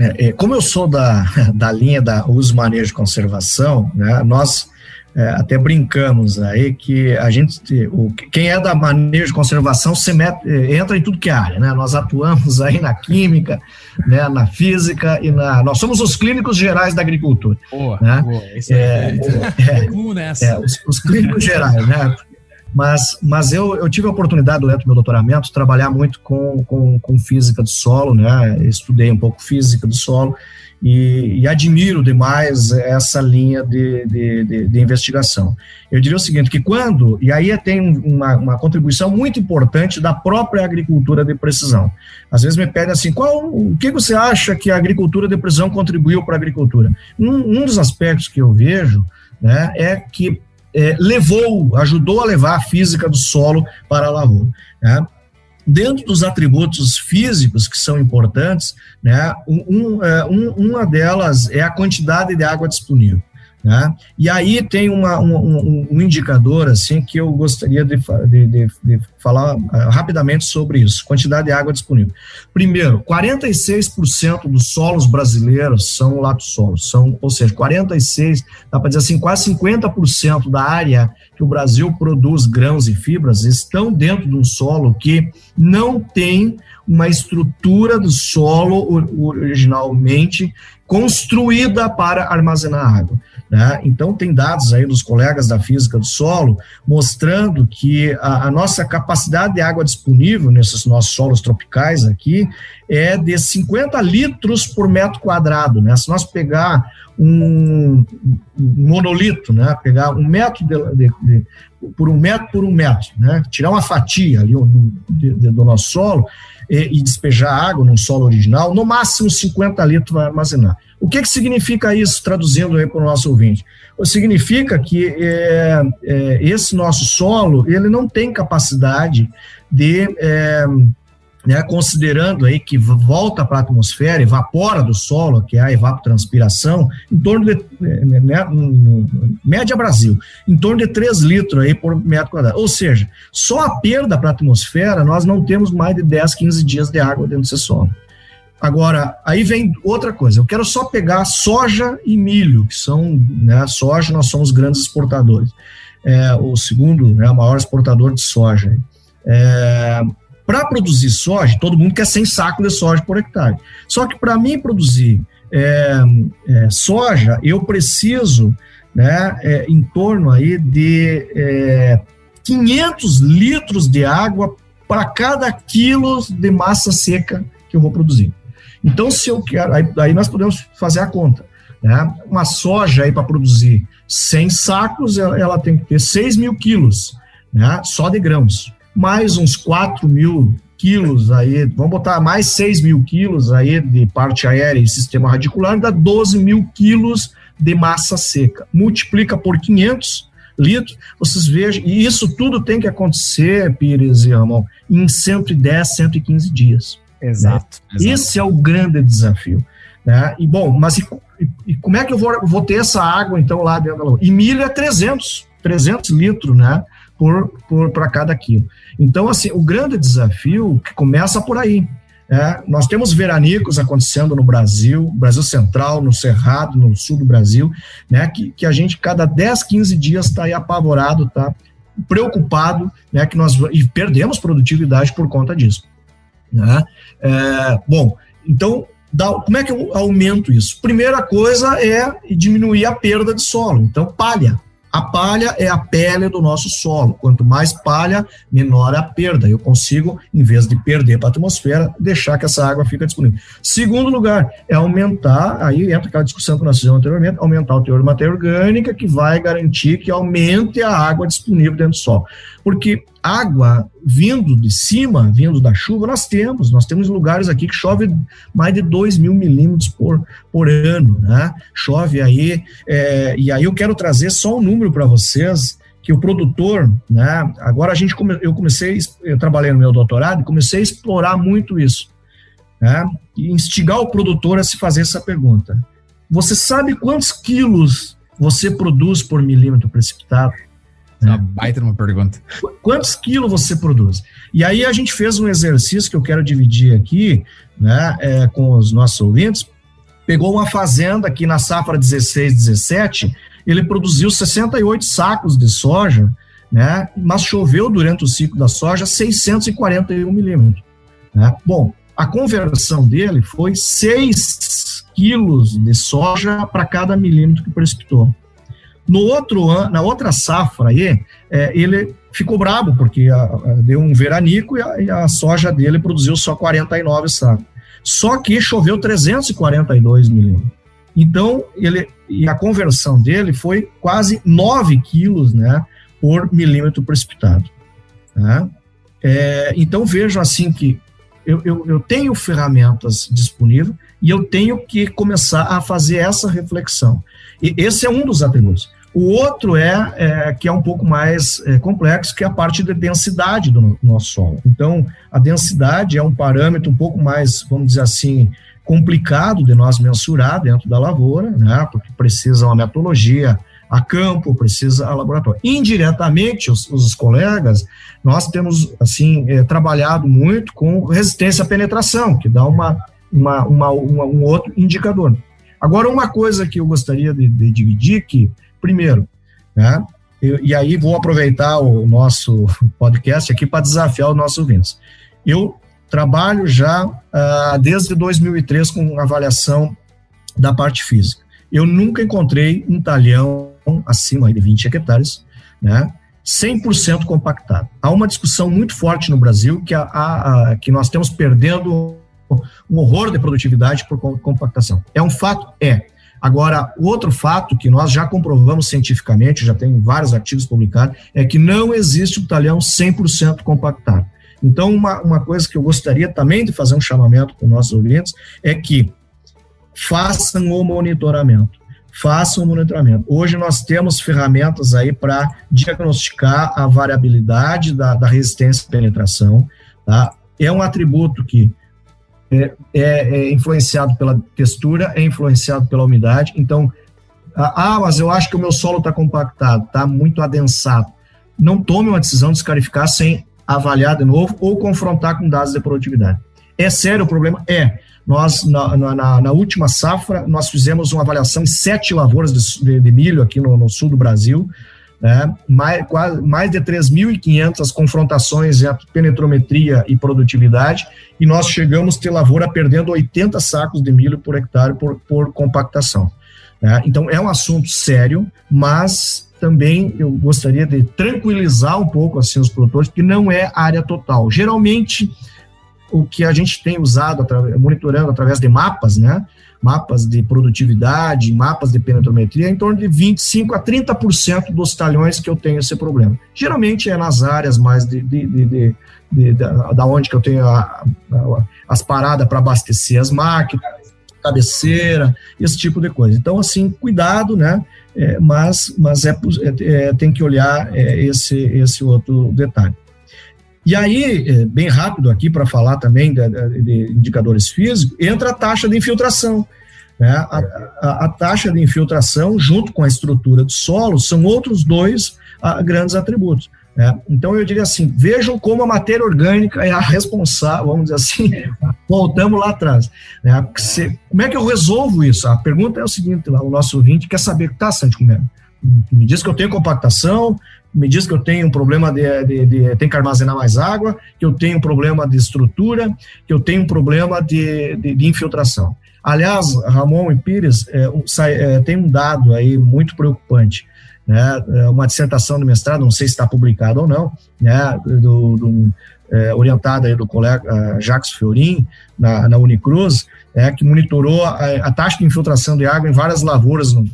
é, é, como eu sou da, da linha da uso, manejo e conservação, né, nós é, até brincamos aí que a gente, o, quem é da manejo e conservação se mete, é, entra em tudo que é área, né? Nós atuamos aí na química, né, na física e na. Nós somos os clínicos gerais da agricultura. Boa, né? boa. Isso é, é, é, é, os, os clínicos gerais, né? Mas, mas eu, eu tive a oportunidade, durante o meu doutoramento, trabalhar muito com, com, com física do solo, né? Estudei um pouco física do solo e, e admiro demais essa linha de, de, de, de, investigação. Eu diria o seguinte, que quando, e aí tem uma, uma contribuição muito importante da própria agricultura de precisão. Às vezes me pedem assim, qual, o que você acha que a agricultura de precisão contribuiu para a agricultura? Um, um dos aspectos que eu vejo né, é que é, levou, ajudou a levar a física do solo para a lavoura. Né? Dentro dos atributos físicos que são importantes, né, um, um, é, uma delas é a quantidade de água disponível. Né? E aí tem uma, um, um, indicador assim que eu gostaria de, de, de, de falar uh, rapidamente sobre isso, quantidade de água disponível. Primeiro, 46% dos solos brasileiros são latossolos, são, ou seja, 46, dá para dizer assim, quase 50% da área que o Brasil produz grãos e fibras estão dentro de um solo que não tem uma estrutura do solo originalmente construída para armazenar água. Né? Então, tem dados aí dos colegas da física do solo mostrando que a, a, nossa capacidade de água disponível nesses nossos solos tropicais aqui é de 50 litros por metro quadrado. Né? Se nós pegar um, monolito, né? pegar um metro de, de, de, por um metro por um metro, né? tirar uma fatia ali do, do nosso solo e, e despejar água no solo original, no máximo 50 litros vai armazenar. O que, que significa isso, traduzindo aí para o nosso ouvinte? Significa que é, é, esse nosso solo, ele não tem capacidade de, é, né, considerando aí que volta para a atmosfera, evapora do solo, que é a evapotranspiração, em torno de, né, né média Brasil, em torno de 3 litros aí por metro quadrado. Ou seja, só a perda para a atmosfera, nós não temos mais de 10, 15 dias de água dentro desse solo. Agora, aí vem outra coisa, eu quero só pegar soja e milho, que são, né, soja, nós somos grandes exportadores. É, o segundo, né, o maior exportador de soja. É, para produzir soja, todo mundo quer 100 sacos de soja por hectare. Só que para mim produzir é, é, soja, eu preciso né, é, em torno aí de 500 é, litros de água para cada quilo de massa seca que eu vou produzir. Então, se eu quero, aí, aí nós podemos fazer a conta. Né? Uma soja aí para produzir 100 sacos, ela, ela, tem que ter 6 mil quilos, né? só de grãos mais uns 4 mil quilos aí, vamos botar mais 6 mil quilos aí de parte aérea e sistema radicular, dá 12 mil quilos de massa seca. Multiplica por 500 litros, vocês vejam, e isso tudo tem que acontecer, Pires e Ramon, em 110, 115 dias. Exato. Né? exato. Esse é o grande desafio. Né? E bom, mas e, e, como é que eu vou, vou ter essa água então lá dentro da lua? E milho é 300, 300 litros, né? por, por para cada quilo. Então, assim, o grande desafio que começa por aí. É, nós temos veranicos acontecendo no Brasil, Brasil Central, no Cerrado, no sul do Brasil, né, que, que a gente, cada 10, 15 dias, está aí apavorado, está preocupado, né, que nós e perdemos produtividade por conta disso. Né? É, bom, então, dá, como é que eu aumento isso? Primeira coisa é diminuir a perda de solo, então palha. A palha é a pele do nosso solo. Quanto mais palha, menor a perda. Eu consigo, em vez de perder para a atmosfera, deixar que essa água fica disponível. Segundo lugar, é aumentar, aí entra aquela discussão que nós fizemos anteriormente, aumentar o teor de matéria orgânica, que vai garantir que aumente a água disponível dentro do solo. Porque água vindo de cima, vindo da chuva, nós temos. Nós temos lugares aqui que chove mais de 2 mil milímetros por, por ano, né? Chove aí, é, e aí eu quero trazer só um número para vocês, que o produtor, né? Agora a gente, come, eu comecei, eu trabalhei no meu doutorado comecei a explorar muito isso, né? E instigar o produtor a se fazer essa pergunta. Você sabe quantos quilos você produz por milímetro precipitado? É uma baita uma pergunta. Quantos quilos você produz? E aí a gente fez um exercício que eu quero dividir aqui, né, é, com os nossos ouvintes. Pegou uma fazenda aqui na safra 16, 17, ele produziu 68 sacos de soja, né, mas choveu durante o ciclo da soja 641 milímetros. Né? Bom, a conversão dele foi 6 quilos de soja para cada milímetro que precipitou. No outro ano, na outra safra aí, é, ele ficou brabo, porque a, a, deu um veranico e a, e a, soja dele produziu só 49 sacos. Só que choveu 342 milhões. Então, ele, e a conversão dele foi quase 9 quilos né, por milímetro precipitado. Né? É, então, vejam assim que eu, eu, eu tenho ferramentas disponíveis e eu tenho que começar a fazer essa reflexão. E esse é um dos atributos. O outro é, é que é um pouco mais é, complexo, que é a parte da densidade do, nosso solo. Então, a densidade é um parâmetro um pouco mais, vamos dizer assim, complicado de nós mensurar dentro da lavoura, né? Porque precisa uma metodologia a campo, precisa a laboratório. Indiretamente, os, os colegas, nós temos, assim, é, trabalhado muito com resistência à penetração, que dá uma, uma, uma, uma um outro indicador. Agora, uma coisa que eu gostaria de, de dividir, que primeiro, né? E aí vou aproveitar o nosso podcast aqui para desafiar os nossos ouvintes. Eu trabalho já uh, desde 2003 com avaliação da parte física. Eu nunca encontrei um talhão acima de 20 hectares, né? 100% compactado. Há uma discussão muito forte no Brasil que, a, a, a, que nós temos perdendo um horror de produtividade por compactação. É um fato? É. Agora, outro fato que nós já comprovamos cientificamente, já tem vários artigos publicados, é que não existe um talhão 100% compactado. Então, uma, uma coisa que eu gostaria também de fazer um chamamento para os nossos ouvintes é que façam o monitoramento. Façam o monitoramento. Hoje nós temos ferramentas aí para diagnosticar a variabilidade da, da resistência à penetração. Tá? é um atributo que é, é, é, influenciado pela textura, é influenciado pela umidade. Então, ah, mas eu acho que o meu solo está compactado, está muito adensado. Não tome uma decisão de escarificar sem avaliar de novo ou confrontar com dados de produtividade. É sério o problema? É. Nós, na, na, na última safra, nós fizemos uma avaliação em sete lavouras de, de, de milho aqui no, no sul do Brasil, né? mais, quase, mais de 3.500 confrontações entre penetrometria e produtividade, e nós chegamos a ter lavoura perdendo 80 sacos de milho por hectare por, por compactação. Né? Então, é um assunto sério, mas também eu gostaria de tranquilizar um pouco assim os produtores, porque não é área total. Geralmente, o que a gente tem usado, monitorando através de mapas, né? Mapas de produtividade, mapas de penetrometria, em torno de 25 a 30% dos talhões que eu tenho esse problema. Geralmente é nas áreas mais de, de, de, de da, da, onde que eu tenho a, a, as paradas para abastecer as máquinas, cabeceira, esse tipo de coisa. Então, assim, cuidado, né? É, mas mas é, é, tem que olhar é, esse, esse outro detalhe. E aí, é, bem rápido aqui para falar também de, de, indicadores físicos, entra a taxa de infiltração. Né? A, a, a, taxa de infiltração, junto com a estrutura do solo, são outros dois a, ah, grandes atributos. Né? Então, eu diria assim: vejam como a matéria orgânica é a responsável, vamos dizer assim, voltamos lá atrás. Né? Como é que eu resolvo isso? A pergunta é o seguinte: lá, o nosso ouvinte quer saber o que está, Santi, comendo. Me diz que eu tenho compactação, me diz que eu tenho um problema de, de, de tem que armazenar mais água, que eu tenho um problema de estrutura, que eu tenho um problema de, de, de infiltração. Aliás, Ramon e Pires é, é, tem um dado aí muito preocupante, né? É uma dissertação de mestrado, não sei se está publicado ou não, né? Do, do é, orientada aí do colega Jacques Fiorin na, na Unicruz, é, que monitorou a, a, taxa de infiltração de água em várias lavouras no,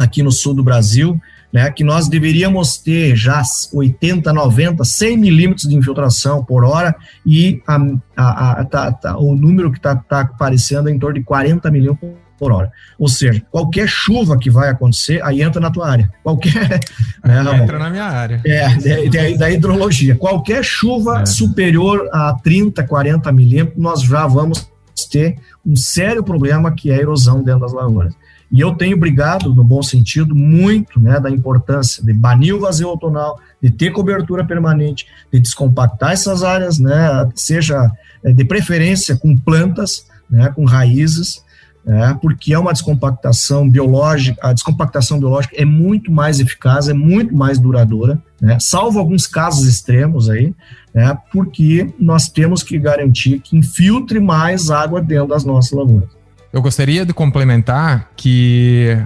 aqui no sul do Brasil, né, que nós deveríamos ter já 80, 90, 100 milímetros de infiltração por hora e a, a, a, tá, tá, o número que está tá aparecendo é em torno de 40 milímetros por hora. Ou seja, qualquer chuva que vai acontecer, aí entra na tua área. Qualquer. Né, entra na minha área. É, da, da hidrologia. Qualquer chuva é. superior a 30, 40 milímetros, nós já vamos ter um sério problema que é a erosão dentro das lavouras. E eu tenho brigado, no bom sentido, muito né, da importância de banir o vazio outonal, de ter cobertura permanente, de descompactar essas áreas, né, seja eh, de preferência com plantas, né, com raízes, né, porque é uma descompactação biológica, a descompactação biológica é muito mais eficaz, é muito mais duradoura, né, salvo alguns casos extremos aí, né, porque nós temos que garantir que infiltre mais água dentro das nossas lavouras. Eu gostaria de complementar que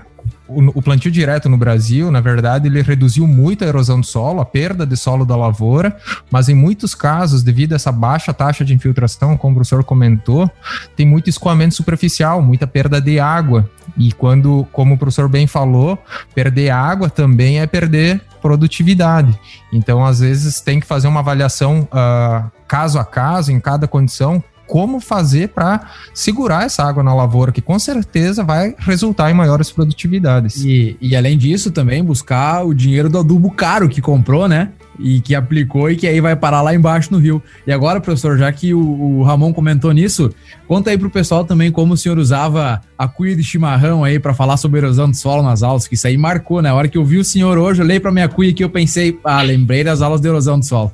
o, plantio direto no Brasil, na verdade, ele reduziu muito a erosão do solo, a perda de solo da lavoura, mas em muitos casos, devido a essa baixa taxa de infiltração, como o professor comentou, tem muito escoamento superficial, muita perda de água. E quando, como o professor bem falou, perder água também é perder produtividade. Então, às vezes, tem que fazer uma avaliação uh, caso a caso, em cada condição, como fazer para segurar essa água na lavoura, que com certeza vai resultar em maiores produtividades. E, e além disso, também buscar o dinheiro do adubo caro que comprou, né? E que aplicou e que aí vai parar lá embaixo no rio. E agora, professor, já que o, o Ramon comentou nisso, conta aí pro pessoal também como o senhor usava a cuia de chimarrão aí para falar sobre erosão do solo nas aulas, que isso aí marcou, né? A hora que eu vi o senhor hoje, eu olhei pra minha cuia que eu pensei, ah, lembrei das aulas de erosão do solo.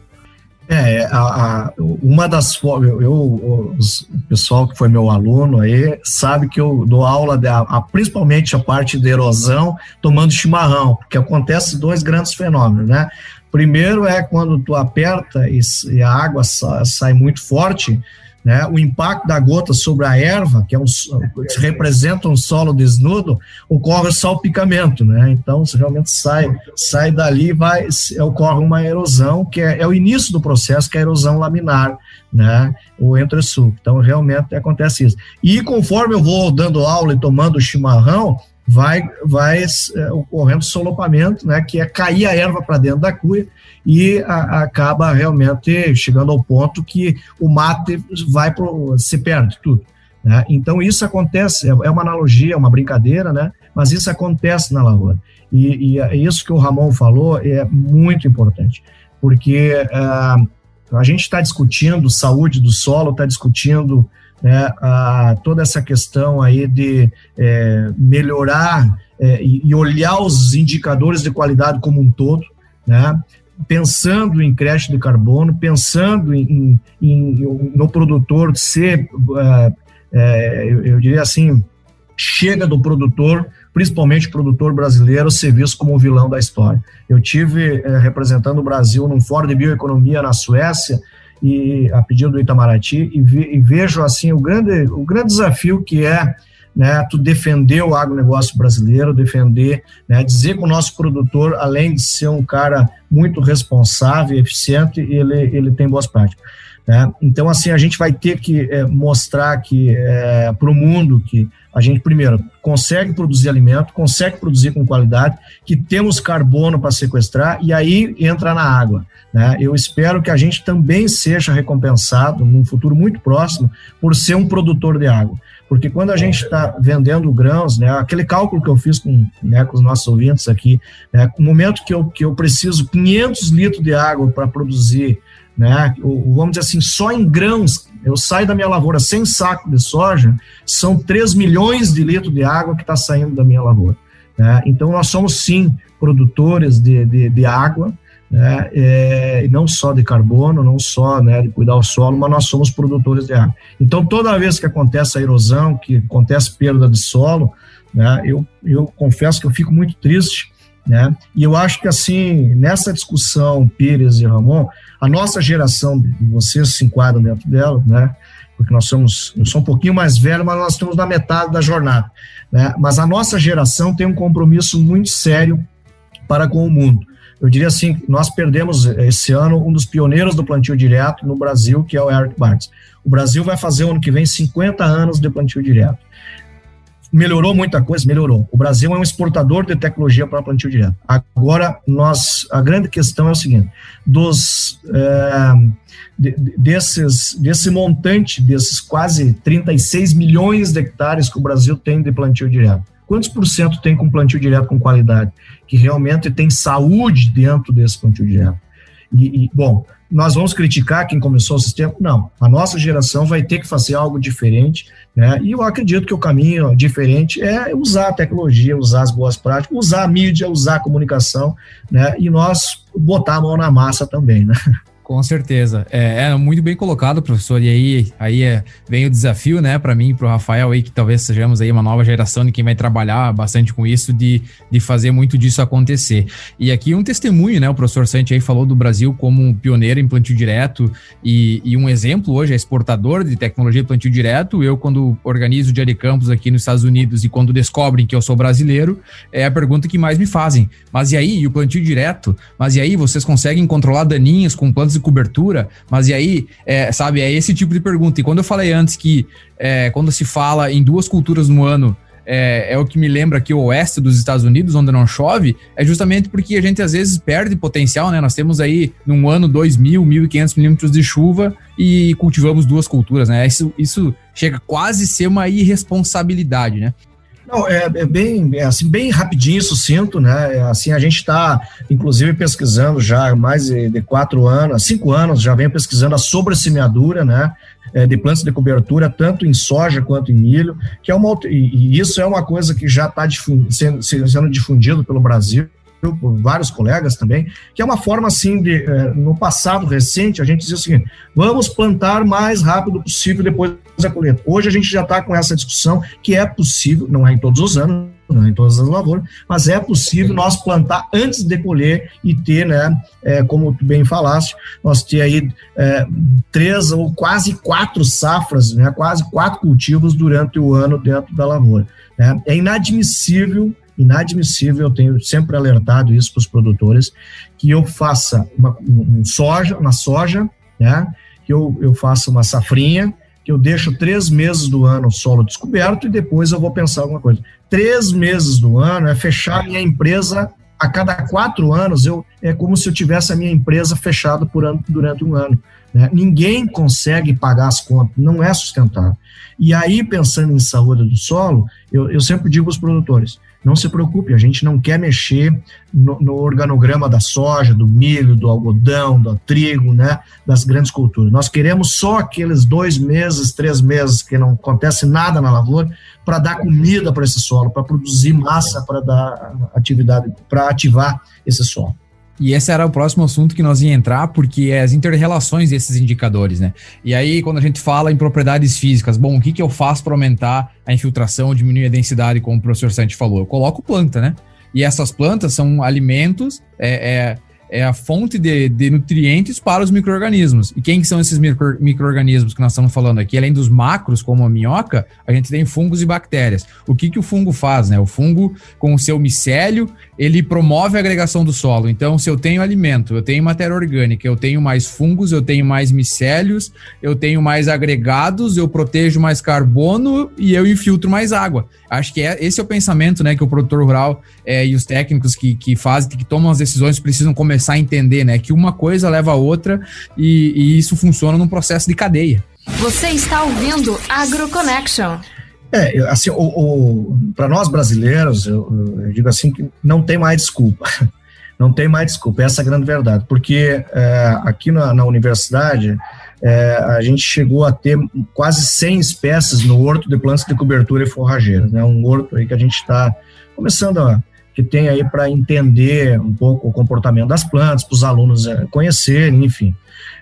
É, a, a, uma das formas, eu, eu, o pessoal que foi meu aluno aí sabe que eu dou aula, de, a, principalmente a parte de erosão, tomando chimarrão, porque acontece dois grandes fenômenos, né? Primeiro é quando tu aperta e, e a água sai, sai muito forte, né? O impacto da gota sobre a erva, que é um, representa um solo desnudo, ocorre o salpicamento, né? Então, se realmente sai, sai dali, vai, ocorre uma erosão, que é, é o início do processo, que é a erosão laminar, né? O entre-sul. Então, realmente acontece isso. E conforme eu vou dando aula e tomando chimarrão, vai, vai é, ocorrendo solopamento, né? Que é cair a erva para dentro da cuia, e a, acaba realmente chegando ao ponto que o mate vai pro, se perde tudo. Né? Então isso acontece, é, é uma analogia, é uma brincadeira, né? mas isso acontece na lavoura. E, e é isso que o Ramon falou é muito importante, porque ah, A gente está discutindo saúde do solo, está discutindo né, a, toda essa questão aí de é, melhorar e, olhar os indicadores de qualidade como um todo, né, pensando em crédito de carbono, pensando em, em, em no produtor ser, é, é, eu, eu diria assim, chega do produtor, principalmente produtor brasileiro, ser visto como o vilão da história. Eu tive é, representando o Brasil num fórum de bioeconomia na Suécia, e a pedido do Itamaraty e, e vejo assim o grande, o grande desafio que é né, tu defender o agronegócio brasileiro, defender, né, dizer que o nosso produtor, além de ser um cara muito responsável e eficiente, ele, ele tem boas práticas. Né? Então, assim, a gente vai ter que é, mostrar que é, para o mundo que a gente, primeiro, consegue produzir alimento, consegue produzir com qualidade, que temos carbono para sequestrar e aí entra na água. Né? Eu espero que a gente também seja recompensado, num futuro muito próximo, por ser um produtor de água. Porque quando a gente está vendendo grãos, né, aquele cálculo que eu fiz com, né, com os nossos ouvintes aqui, né, no momento que eu, que eu preciso 500 litros de água para produzir, né, vamos dizer assim, só em grãos, eu saio da minha lavoura sem saco de soja, são 3 milhões de litros de água que está saindo da minha lavoura. Né? Então, nós somos, sim, produtores de, de, de água, né, é, não só de carbono, não só né, de cuidar o solo, mas nós somos produtores de água. Então, toda vez que acontece a erosão, que acontece perda de solo, né, eu, eu confesso que eu fico muito triste, né, e eu acho que, assim, nessa discussão, Pires e Ramon, a nossa geração, vocês se enquadram dentro dela, né, porque nós somos, eu sou um pouquinho mais velho, mas nós estamos na metade da jornada, né, mas a nossa geração tem um compromisso muito sério para com o mundo eu diria assim, nós perdemos eh, esse ano um dos pioneiros do plantio direto no Brasil, que é o Eric Bartz. O Brasil vai fazer ano que vem 50 anos de plantio direto. Melhorou muita coisa? Melhorou. O Brasil é um exportador de tecnologia para plantio direto. Agora, nós, a grande questão é o seguinte: dos é, de, desses, desse montante, desses quase 36 milhões de hectares que o Brasil tem de plantio direto, quantos por cento tem com plantio direto com qualidade? Que realmente tem saúde dentro desse plantio direto. E, e, bom, nós vamos criticar quem começou o sistema? Não. A nossa geração vai ter que fazer algo diferente, né? E eu acredito que o caminho diferente é usar a tecnologia, usar as boas práticas, usar a mídia, usar a comunicação, né? E nós botar a mão na massa também, né? Com certeza. É, é, muito bem colocado, professor. E aí, aí é, vem o desafio, né, para mim para o Rafael aí, que talvez sejamos aí uma nova geração de quem vai trabalhar bastante com isso, de, de fazer muito disso acontecer. E aqui um testemunho, né? O professor Santi aí falou do Brasil como um pioneiro em plantio direto e, e um exemplo hoje é exportador de tecnologia de plantio direto. Eu, quando organizo o dia de campos aqui nos Estados Unidos e quando descobrem que eu sou brasileiro, é a pergunta que mais me fazem. Mas e aí, e o plantio direto? Mas e aí, vocês conseguem controlar daninhos com plantas de cobertura, mas e aí, é, sabe, é esse tipo de pergunta. E quando eu falei antes que é, quando se fala em duas culturas no ano, é, é, o que me lembra que o oeste dos Estados Unidos, onde não chove, é justamente porque a gente às vezes perde potencial, né? Nós temos aí num ano 2 mil, 1.500 milímetros de chuva e cultivamos duas culturas, né? Isso, isso chega quase a ser uma irresponsabilidade, né? Não, é, é, bem, é assim, bem rapidinho, sucinto, né? É assim, a gente está, inclusive, pesquisando já há mais de, quatro anos, cinco anos, já vem pesquisando a sobressemeadura, né? É, de plantas de cobertura, tanto em soja quanto em milho, que é uma, e, isso é uma coisa que já está sendo, sendo difundido pelo Brasil, por vários colegas também, que é uma forma assim de, é, no passado recente, a gente dizia o seguinte, vamos plantar mais rápido possível depois da colheita. Hoje a gente já está com essa discussão que é possível, não é em todos os anos, não é em todas as lavouras, mas é possível nós plantar antes de colher e ter, né, é, como tu bem falaste, nós ter aí é, três ou quase quatro safras, né, quase quatro cultivos durante o ano dentro da lavoura. Né? É inadmissível inadmissível, eu tenho sempre alertado isso para os produtores, que eu faça uma, um soja, uma soja, né, que eu, eu faça uma safrinha, que eu deixo três meses do ano o solo descoberto e depois eu vou pensar alguma coisa. Três meses do ano é fechar minha empresa a cada quatro anos, eu, é como se eu tivesse a minha empresa fechada por ano, durante um ano. Né? Ninguém consegue pagar as contas, não é sustentável. E aí, pensando em saúde do solo, eu, eu sempre digo aos produtores, Não se preocupe, a gente não quer mexer no, no, organograma da soja, do milho, do algodão, do trigo, né, das grandes culturas. Nós queremos só aqueles dois meses, três meses que não acontece nada na lavoura para dar comida para esse solo, para produzir massa, para dar atividade, para ativar esse solo. E esse era o próximo assunto que nós ia entrar, porque é as interrelações desses indicadores, né? E aí, quando a gente fala em propriedades físicas, bom, o que, que eu faço para aumentar a infiltração, diminuir a densidade, como o professor Santi falou? Eu coloco planta, né? E essas plantas são alimentos, é, é é a fonte de, de nutrientes para os micro-organismos. E quem são esses micro-organismos que nós estamos falando aqui? Além dos macros, como a minhoca, a gente tem fungos e bactérias. O que, que o fungo faz? Né? O fungo, com o seu micélio, ele promove a agregação do solo. Então, se eu tenho alimento, eu tenho matéria orgânica, eu tenho mais fungos, eu tenho mais micélios, eu tenho mais agregados, eu protejo mais carbono e eu infiltro mais água. Acho que é, esse é o pensamento né, que o produtor rural é, e os técnicos que, que fazem, que tomam as decisões, precisam começar começar a entender, né? Que uma coisa leva a outra e, e isso funciona num processo de cadeia. Você está ouvindo AgroConnection. É, assim, o, o para nós brasileiros, eu, eu, digo assim que não tem mais desculpa. Não tem mais desculpa, essa é a grande verdade. Porque é, aqui na, na universidade, é, a gente chegou a ter quase 100 espécies no horto de plantas de cobertura e forrageira. Né? Um horto aí que a gente está começando a, que tem aí para entender um pouco o comportamento das plantas, para os alunos é, conhecerem, enfim.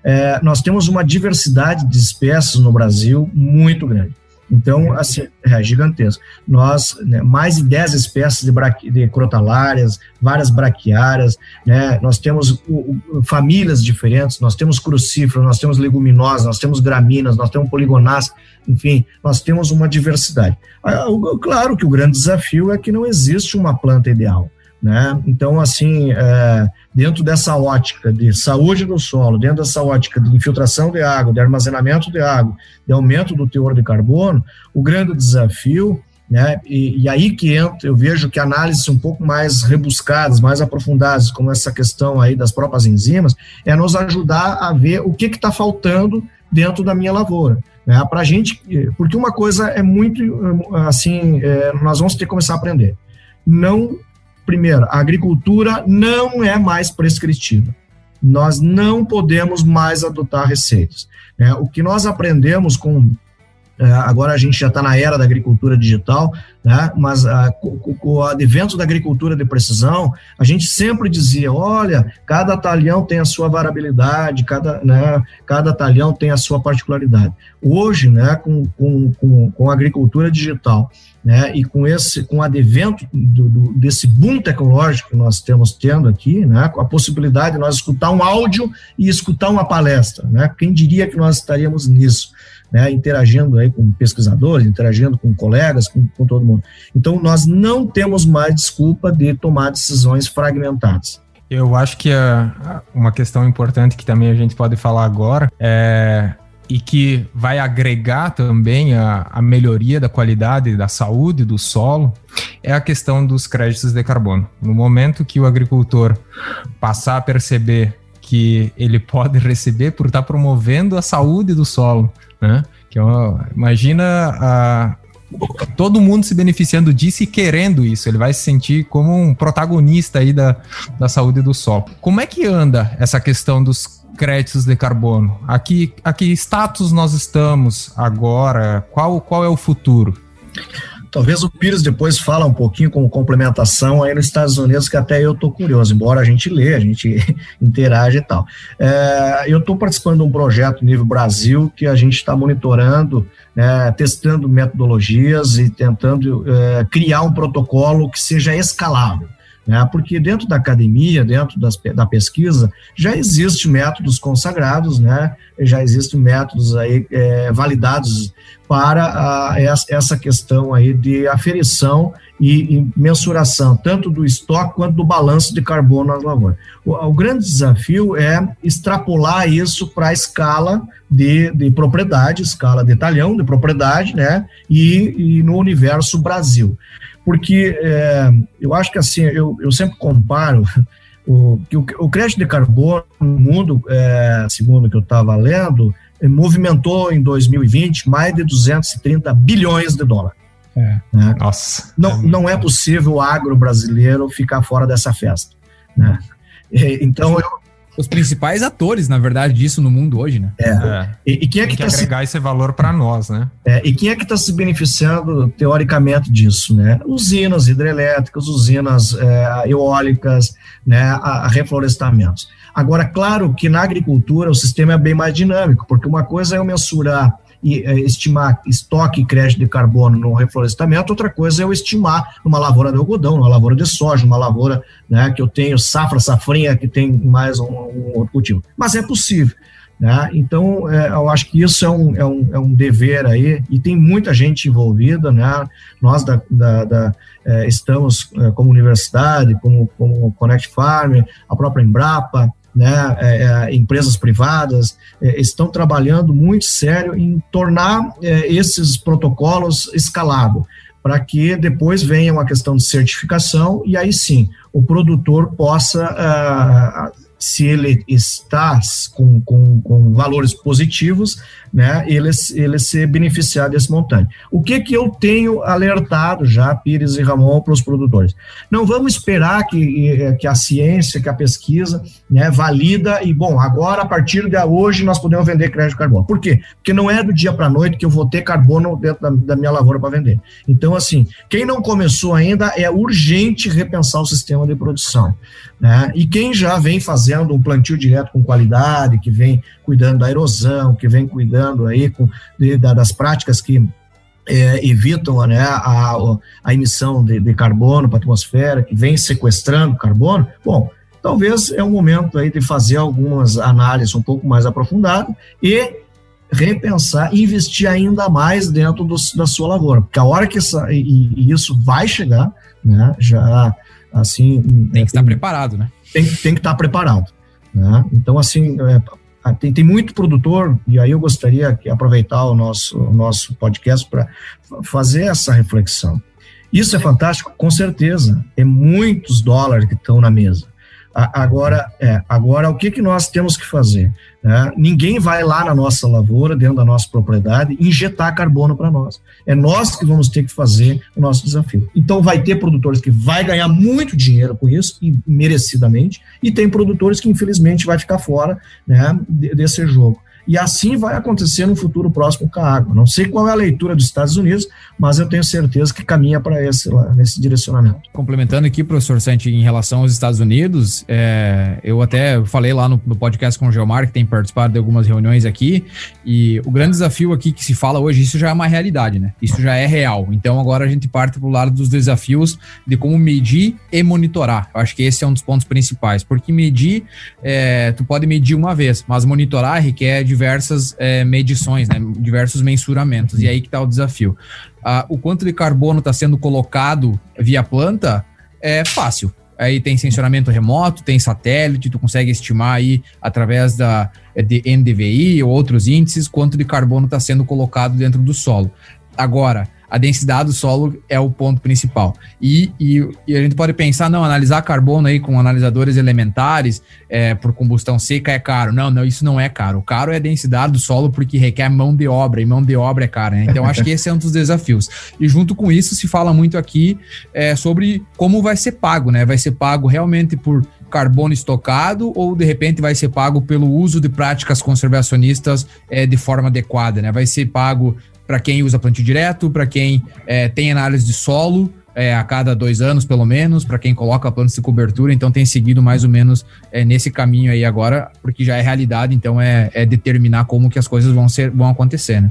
É, nós temos uma diversidade de espécies no Brasil muito grande. Então, assim, é gigantesco. Nós, né, mais de 10 espécies de, de crotalárias, várias braquiárias, né, nós temos o, o, famílias diferentes, nós temos crucíferos, nós temos leguminosas, nós temos gramíneas, nós temos poligonás, enfim, nós temos uma diversidade. Ah, claro que o grande desafio é que não existe uma planta ideal. Né? Então, assim, é, dentro dessa ótica de saúde do solo, dentro dessa ótica de infiltração de água, de armazenamento de água, de aumento do teor de carbono, o grande desafio, né, e, e aí que entra, eu vejo que análises um pouco mais rebuscadas, mais aprofundadas, como essa questão aí das próprias enzimas, é nos ajudar a ver o que está faltando dentro da minha lavoura. Né, para gente, porque uma coisa é muito, assim, é, nós vamos ter que começar a aprender. Não primeiro, a agricultura não é mais prescritiva. Nós não podemos mais adotar receitas. Né? O que nós aprendemos com é, agora a gente já está na era da agricultura digital, né? mas a, com, o advento da agricultura de precisão, a gente sempre dizia: olha, cada talhão tem a sua variabilidade, cada, né, cada talhão tem a sua particularidade. Hoje, né, com, com, com, com a agricultura digital né, e com esse com o advento do, do, desse boom tecnológico que nós estamos tendo aqui, né, com a possibilidade de nós escutar um áudio e escutar uma palestra, né, quem diria que nós estaríamos nisso? Né, interagindo aí com pesquisadores, interagindo com colegas, com, com todo mundo. Então, nós não temos mais desculpa de tomar decisões fragmentadas. Eu acho que a, uma questão importante que também a gente pode falar agora é e que vai agregar também a, a, melhoria da qualidade da saúde do solo é a questão dos créditos de carbono. No momento que o agricultor passar a perceber que ele pode receber por estar promovendo a saúde do solo, né? Que é uma, imagina a, todo mundo se beneficiando disso e querendo isso. Ele vai se sentir como um protagonista aí da, da saúde do solo. Como é que anda essa questão dos créditos de carbono? Aqui, aqui status nós estamos agora? Qual, qual é o futuro? Talvez o Pires depois fala um pouquinho como complementação aí nos Estados Unidos, que até eu estou curioso, embora a gente lê, a gente interage e tal. É, eu estou participando de um projeto nível Brasil que a gente está monitorando, né, testando metodologias e tentando é, criar um protocolo que seja escalável né? porque dentro da academia, dentro das, da pesquisa, já existem métodos consagrados, né? já existem métodos aí, é, validados para a, essa questão aí de aferição e, e, mensuração, tanto do estoque quanto do balanço de carbono nas lavouras. O, o grande desafio é extrapolar isso para a escala de, de propriedade, escala de talhão de propriedade, né? e, e no universo Brasil porque é, eu acho que assim, eu, eu sempre comparo o, que o, o crédito de carbono no mundo, é, segundo o que eu estava lendo, movimentou em 2020 mais de 230 bilhões de dólares. É. Né? Nossa. Não, não é possível o agro brasileiro ficar fora dessa festa. Né? Então, eu, os principais atores, na verdade, disso no mundo hoje, né? É. é. E, e, quem é que, que tá agregar se... esse valor para nós, né? É, e quem é que está se beneficiando teoricamente disso, né? Usinas hidrelétricas, usinas é, eólicas, né? A, a reflorestamentos. Agora, claro que na agricultura o sistema é bem mais dinâmico, porque uma coisa é eu mensurar estimar estoque e crédito de carbono no reflorestamento, outra coisa é eu estimar numa lavoura de algodão, numa lavoura de soja, numa lavoura né, que eu tenho safra, safrinha, que tem mais um, um outro cultivo. Mas é possível. Né? Então, é, eu acho que isso é um, é, um, é um dever aí, e tem muita gente envolvida, né? nós da, da, da é, estamos é, como universidade, como, como Connect Farm, a própria Embrapa, né, é, é, empresas privadas é, estão trabalhando muito sério em tornar é, esses protocolos escalável, para que depois venha uma questão de certificação e aí sim o produtor possa ah, se ele está com, com, com valores positivos, né, ele, ele se beneficiar desse montante. O que que eu tenho alertado já, Pires e Ramon, para os produtores? Não vamos esperar que, que a ciência, que a pesquisa né, valida e, bom, agora a partir de hoje nós podemos vender crédito de carbono. Por quê? Porque não é do dia para a noite que eu vou ter carbono dentro da, da minha lavoura para vender. Então, assim, quem não começou ainda é urgente repensar o sistema de produção. Né? E quem já vem fazendo um plantio direto com qualidade, que vem cuidando da erosão, que vem cuidando aí com, de, das práticas que é, evitam né, a, a emissão de, de carbono para a atmosfera, que vem sequestrando carbono, bom, talvez é um momento aí de fazer algumas análises um pouco mais aprofundadas e repensar e investir ainda mais dentro do, da sua lavoura, porque a hora que essa, e, e isso vai chegar, né, já assim... Tem que estar preparado, né? Tem, tem que estar preparado, né? Então, assim, é, tem, tem muito produtor, e aí eu gostaria de aproveitar o nosso, o nosso podcast para fazer essa reflexão. Isso é fantástico? Com certeza. É muitos dólares que estão na mesa. Agora, é, agora o que, que nós temos que fazer? Né? Ninguém vai lá na nossa lavoura, dentro da nossa propriedade, injetar carbono para nós. É nós que vamos ter que fazer o nosso desafio. Então, vai ter produtores que vai ganhar muito dinheiro com isso, e merecidamente, e tem produtores que, infelizmente, vai ficar fora né, desse jogo. E assim vai acontecer no futuro próximo com a água. Não sei qual é a leitura dos Estados Unidos, mas eu tenho certeza que caminha para esse, nesse direcionamento. Complementando aqui, professor Santi, em relação aos Estados Unidos, é, eu até falei lá no, no, podcast com o Geomar, que tem participado de algumas reuniões aqui, e o grande desafio aqui que se fala hoje, isso já é uma realidade, né? Isso já é real. Então agora a gente parte para o lado dos desafios de como medir e monitorar. Eu acho que esse é um dos pontos principais, porque medir, é, tu pode medir uma vez, mas monitorar requer de diversas é, medições, né, diversos mensuramentos. E aí que está o desafio. Ah, o quanto de carbono está sendo colocado via planta é fácil. Aí tem sensoramento remoto, tem satélite, tu consegue estimar aí através da de NDVI ou outros índices quanto de carbono está sendo colocado dentro do solo. Agora, a densidade do solo é o ponto principal. E, e, e, a gente pode pensar, não, analisar carbono aí com analisadores elementares é, por combustão seca é caro. Não, não, isso não é caro. O caro é a densidade do solo porque requer mão de obra, e mão de obra é cara. Né? Então, acho que esse é um dos desafios. E junto com isso, se fala muito aqui é, sobre como vai ser pago, né? Vai ser pago realmente por carbono estocado ou de repente vai ser pago pelo uso de práticas conservacionistas é, de forma adequada, né? Vai ser pago para quem usa plantio direto, para quem é, tem análise de solo é, a cada dois anos, pelo menos, para quem coloca plantas de cobertura, então tem seguido mais ou menos é, nesse caminho aí agora, porque já é realidade, então é, é determinar como que as coisas vão, ser, vão acontecer, né?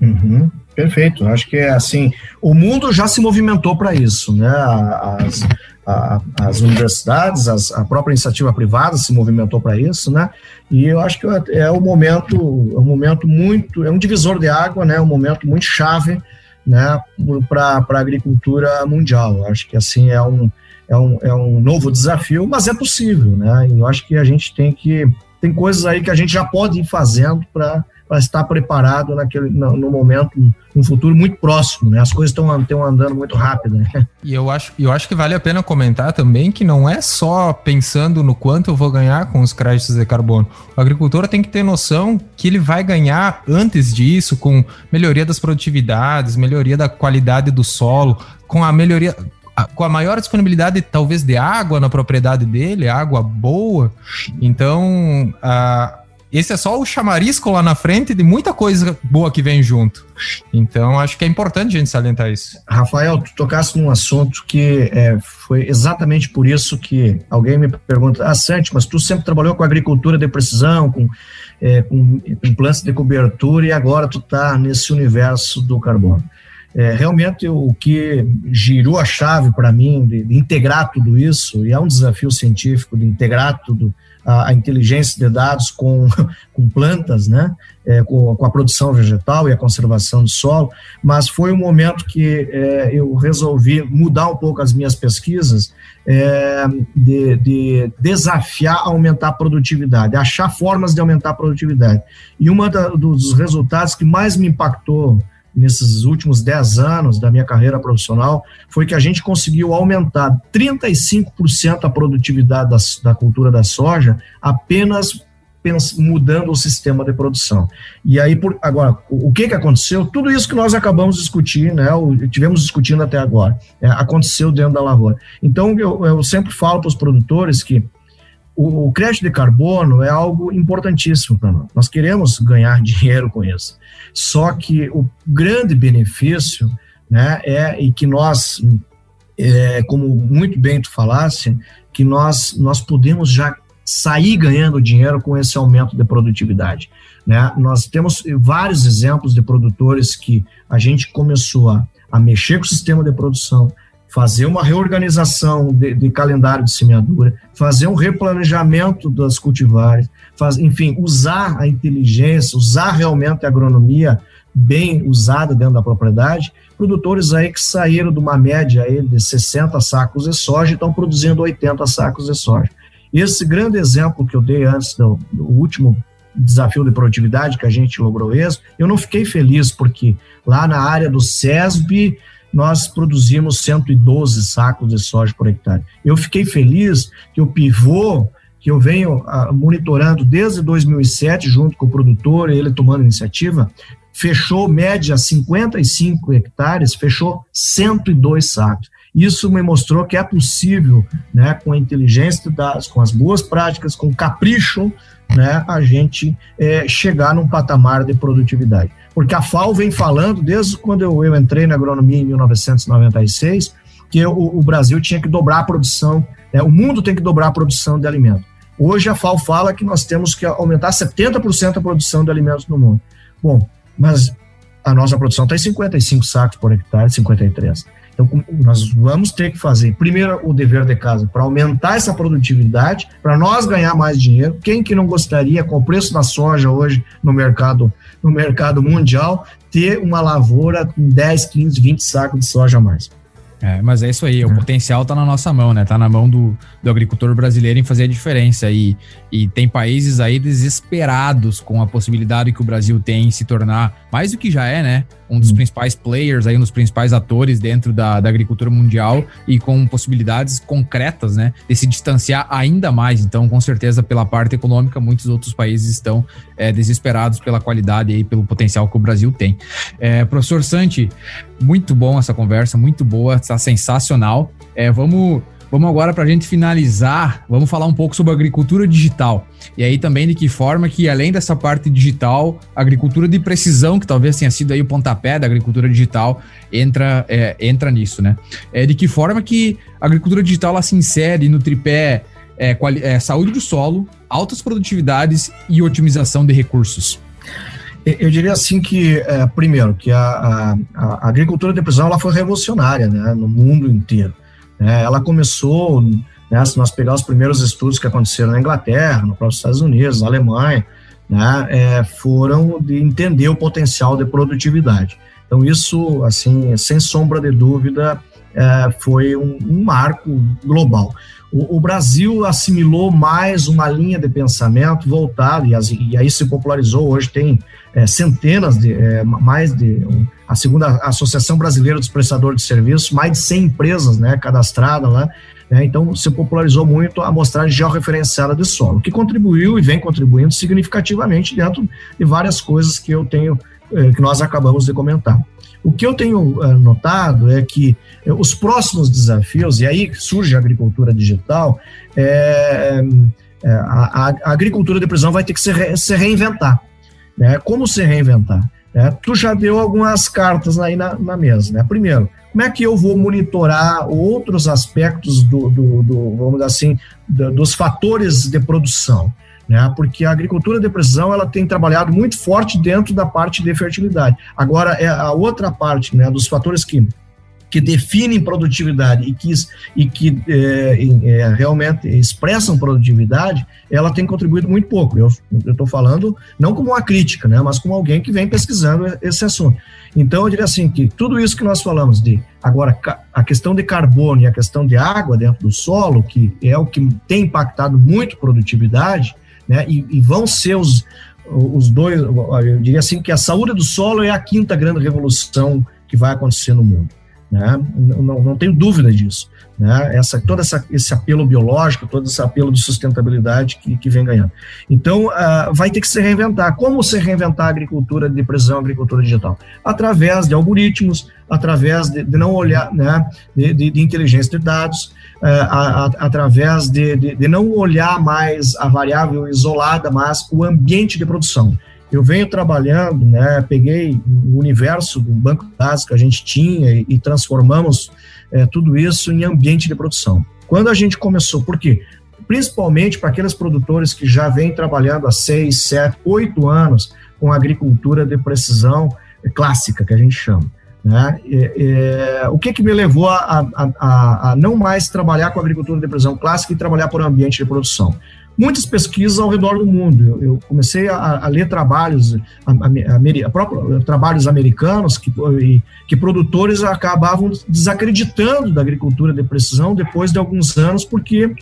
Uhum, perfeito, acho que é assim, o mundo já se movimentou para isso, né? As, a, as universidades, as, a própria iniciativa privada se movimentou para isso, né? E eu acho que é um momento, é um momento muito, é um divisor de água, né? Um momento muito chave, né? Para a agricultura mundial. Acho que assim é um, é um, é um novo desafio, mas é possível, né? E eu acho que a gente tem que tem coisas aí que a gente já pode ir fazendo para para estar preparado naquele, no, no, momento, um futuro muito próximo, né? As coisas estão andando muito rápido. Né? E eu acho, eu acho que vale a pena comentar também que não é só pensando no quanto eu vou ganhar com os créditos de carbono. O agricultor tem que ter noção que ele vai ganhar antes disso com melhoria das produtividades, melhoria da qualidade do solo, com a melhoria com a maior disponibilidade, talvez, de água na propriedade dele, água boa. Então, a, esse é só o chamarisco lá na frente de muita coisa boa que vem junto. Então, acho que é importante a gente salientar isso. Rafael, tu tocasse num assunto que é, foi exatamente por isso que alguém me pergunta: Ah, Santi, mas tu sempre trabalhou com agricultura de precisão, com, é, com, plantas de cobertura e agora tu está nesse universo do carbono. É, realmente o que girou a chave para mim de, de, integrar tudo isso, e é um desafio científico de integrar tudo, a, a inteligência de dados com, com plantas, né, é, com, com, a produção vegetal e a conservação do solo, mas foi um momento que é, eu resolvi mudar um pouco as minhas pesquisas, é, de, de, desafiar aumentar a produtividade, achar formas de aumentar a produtividade. E um dos resultados que mais me impactou nesses últimos 10 anos da minha carreira profissional foi que a gente conseguiu aumentar 35% a produtividade da, da cultura da soja apenas mudando o sistema de produção. E aí, por, agora, o, que, que aconteceu? Tudo isso que nós acabamos de discutir, né, o, tivemos discutindo até agora, é, aconteceu dentro da lavoura. Então, eu, eu sempre falo para os produtores que o, o crédito de carbono é algo importantíssimo para nós. Nós queremos ganhar dinheiro com isso. Só que o grande benefício, né, é e que nós, é, como muito bem tu falasse, que nós nós podemos já sair ganhando dinheiro com esse aumento de produtividade. Né? Nós temos vários exemplos de produtores que a gente começou a, a mexer com o sistema de produção, fazer uma reorganização de, de, calendário de semeadura, fazer um replanejamento das cultivares, faz, enfim, usar a inteligência, usar realmente a agronomia bem usada dentro da propriedade. Produtores aí que saíram de uma média aí de 60 sacos de soja estão produzindo 80 sacos de soja. Esse grande exemplo que eu dei antes do, do último desafio de produtividade que a gente logrou êxito, eu não fiquei feliz porque lá na área do SESB nós produzimos 112 sacos de soja por hectare. Eu fiquei feliz que o pivô que eu venho ah, monitorando desde 2007, junto com o produtor, ele tomando iniciativa, fechou média 55 hectares, fechou 102 sacos. Isso me mostrou que é possível, né, com a inteligência dados, com as boas práticas, com capricho, né, a gente é, chegar num patamar de produtividade. Porque a FAO vem falando, desde quando eu, eu entrei na agronomia em 1996, que o, o Brasil tinha que dobrar a produção, né, o mundo tem que dobrar a produção de alimentos. Hoje a FAO fala que nós temos que aumentar 70% a produção de alimentos no mundo. Bom, mas a nossa produção está em 55 sacos por hectare, 53. Então, nós vamos ter que fazer, primeiro, o dever de casa para aumentar essa produtividade, para nós ganhar mais dinheiro. Quem que não gostaria, com o preço da soja hoje no mercado, no mercado mundial, ter uma lavoura com 10, 15, 20 sacos de soja a mais? É, mas é isso aí, é. o potencial está na nossa mão, né? Está na mão do, do agricultor brasileiro em fazer a diferença. E, e tem países aí desesperados com a possibilidade que o Brasil tem em se tornar, mais do que já é, né? Um dos hum. principais players aí, um dos principais atores dentro da, da agricultura mundial e com possibilidades concretas, né? De se distanciar ainda mais. Então, com certeza, pela parte econômica, muitos outros países estão é, desesperados pela qualidade e pelo potencial que o Brasil tem. É, professor Santi, muito bom essa conversa, muito boa, está sensacional. É, vamos, vamos agora para a gente finalizar, vamos falar um pouco sobre agricultura digital. E aí também de que forma que, além dessa parte digital, a agricultura de precisão, que talvez tenha sido aí o pontapé da agricultura digital, entra, é, entra nisso, né? É, de que forma que a agricultura digital ela se insere no tripé é, é, saúde do solo, altas produtividades e otimização de recursos. Eu diria assim que, é, primeiro, que a, a, a, agricultura de precisão ela foi revolucionária né, no mundo inteiro. Né? Ela começou, né, se nós pegarmos os primeiros estudos que aconteceram na Inglaterra, no próprio Estados Unidos, na Alemanha, né, é, foram de entender o potencial de produtividade. Então, isso, assim, sem sombra de dúvida, é, foi um, um marco global. o, o, Brasil assimilou mais uma linha de pensamento voltada, e, e aí se popularizou, hoje tem é, centenas de, é, mais de, um, a segunda Associação Brasileira dos Prestadores de Serviços, mais de 100 empresas, né, cadastradas lá, né, então se popularizou muito a amostragem georreferenciada de solo, que contribuiu e vem contribuindo significativamente dentro de várias coisas que eu tenho, é, que nós acabamos de comentar. O que eu tenho uh, notado é que uh, os próximos desafios, e aí surge a agricultura digital, é, a, a, agricultura de precisão vai ter que se, re, se reinventar. Né? Como se reinventar? Né? Tu já deu algumas cartas aí na, na, mesa. Né? Primeiro, como é que eu vou monitorar outros aspectos do, do, do vamos dizer assim, do, dos fatores de produção? né? Porque a agricultura de precisão ela tem trabalhado muito forte dentro da parte de fertilidade. Agora é a outra parte, né, dos fatores que que definem produtividade e que, e que é, é, realmente expressam produtividade, ela tem contribuído muito pouco. Eu estou falando não como uma crítica, né, mas como alguém que vem pesquisando esse assunto. Então, eu diria assim que tudo isso que nós falamos de agora a questão de carbono e a questão de água dentro do solo, que é o que tem impactado muito produtividade, né? E, e vão ser os, os dois, eu diria assim que a saúde do solo é a quinta grande revolução que vai acontecer no mundo. Né? Não, não tenho dúvida disso. Né? Essa, todo essa, esse apelo biológico, todo esse apelo de sustentabilidade que, que vem ganhando. Então, uh, vai ter que se reinventar. Como se reinventar a agricultura de precisão, a agricultura digital? Através de algoritmos, através de, de não olhar, né, de, de, de inteligência de dados, uh, a, a, através de, de, de não olhar mais a variável isolada, mas o ambiente de produção eu venho trabalhando, né, peguei o universo do banco dados que a gente tinha e, e transformamos é, tudo isso em ambiente de produção. Quando a gente começou, por quê? Principalmente para aqueles produtores que já vêm trabalhando há seis, sete, oito anos com agricultura de precisão clássica, que a gente chama. Né? É, é, o que, que me levou a, a, a, a, não mais trabalhar com agricultura de precisão clássica e trabalhar por ambiente de produção? Muitas pesquisas ao redor do mundo. Eu, eu comecei a, a, ler trabalhos, a, a, próprio, trabalhos americanos que, que produtores acabavam desacreditando da agricultura de precisão depois de alguns anos, porque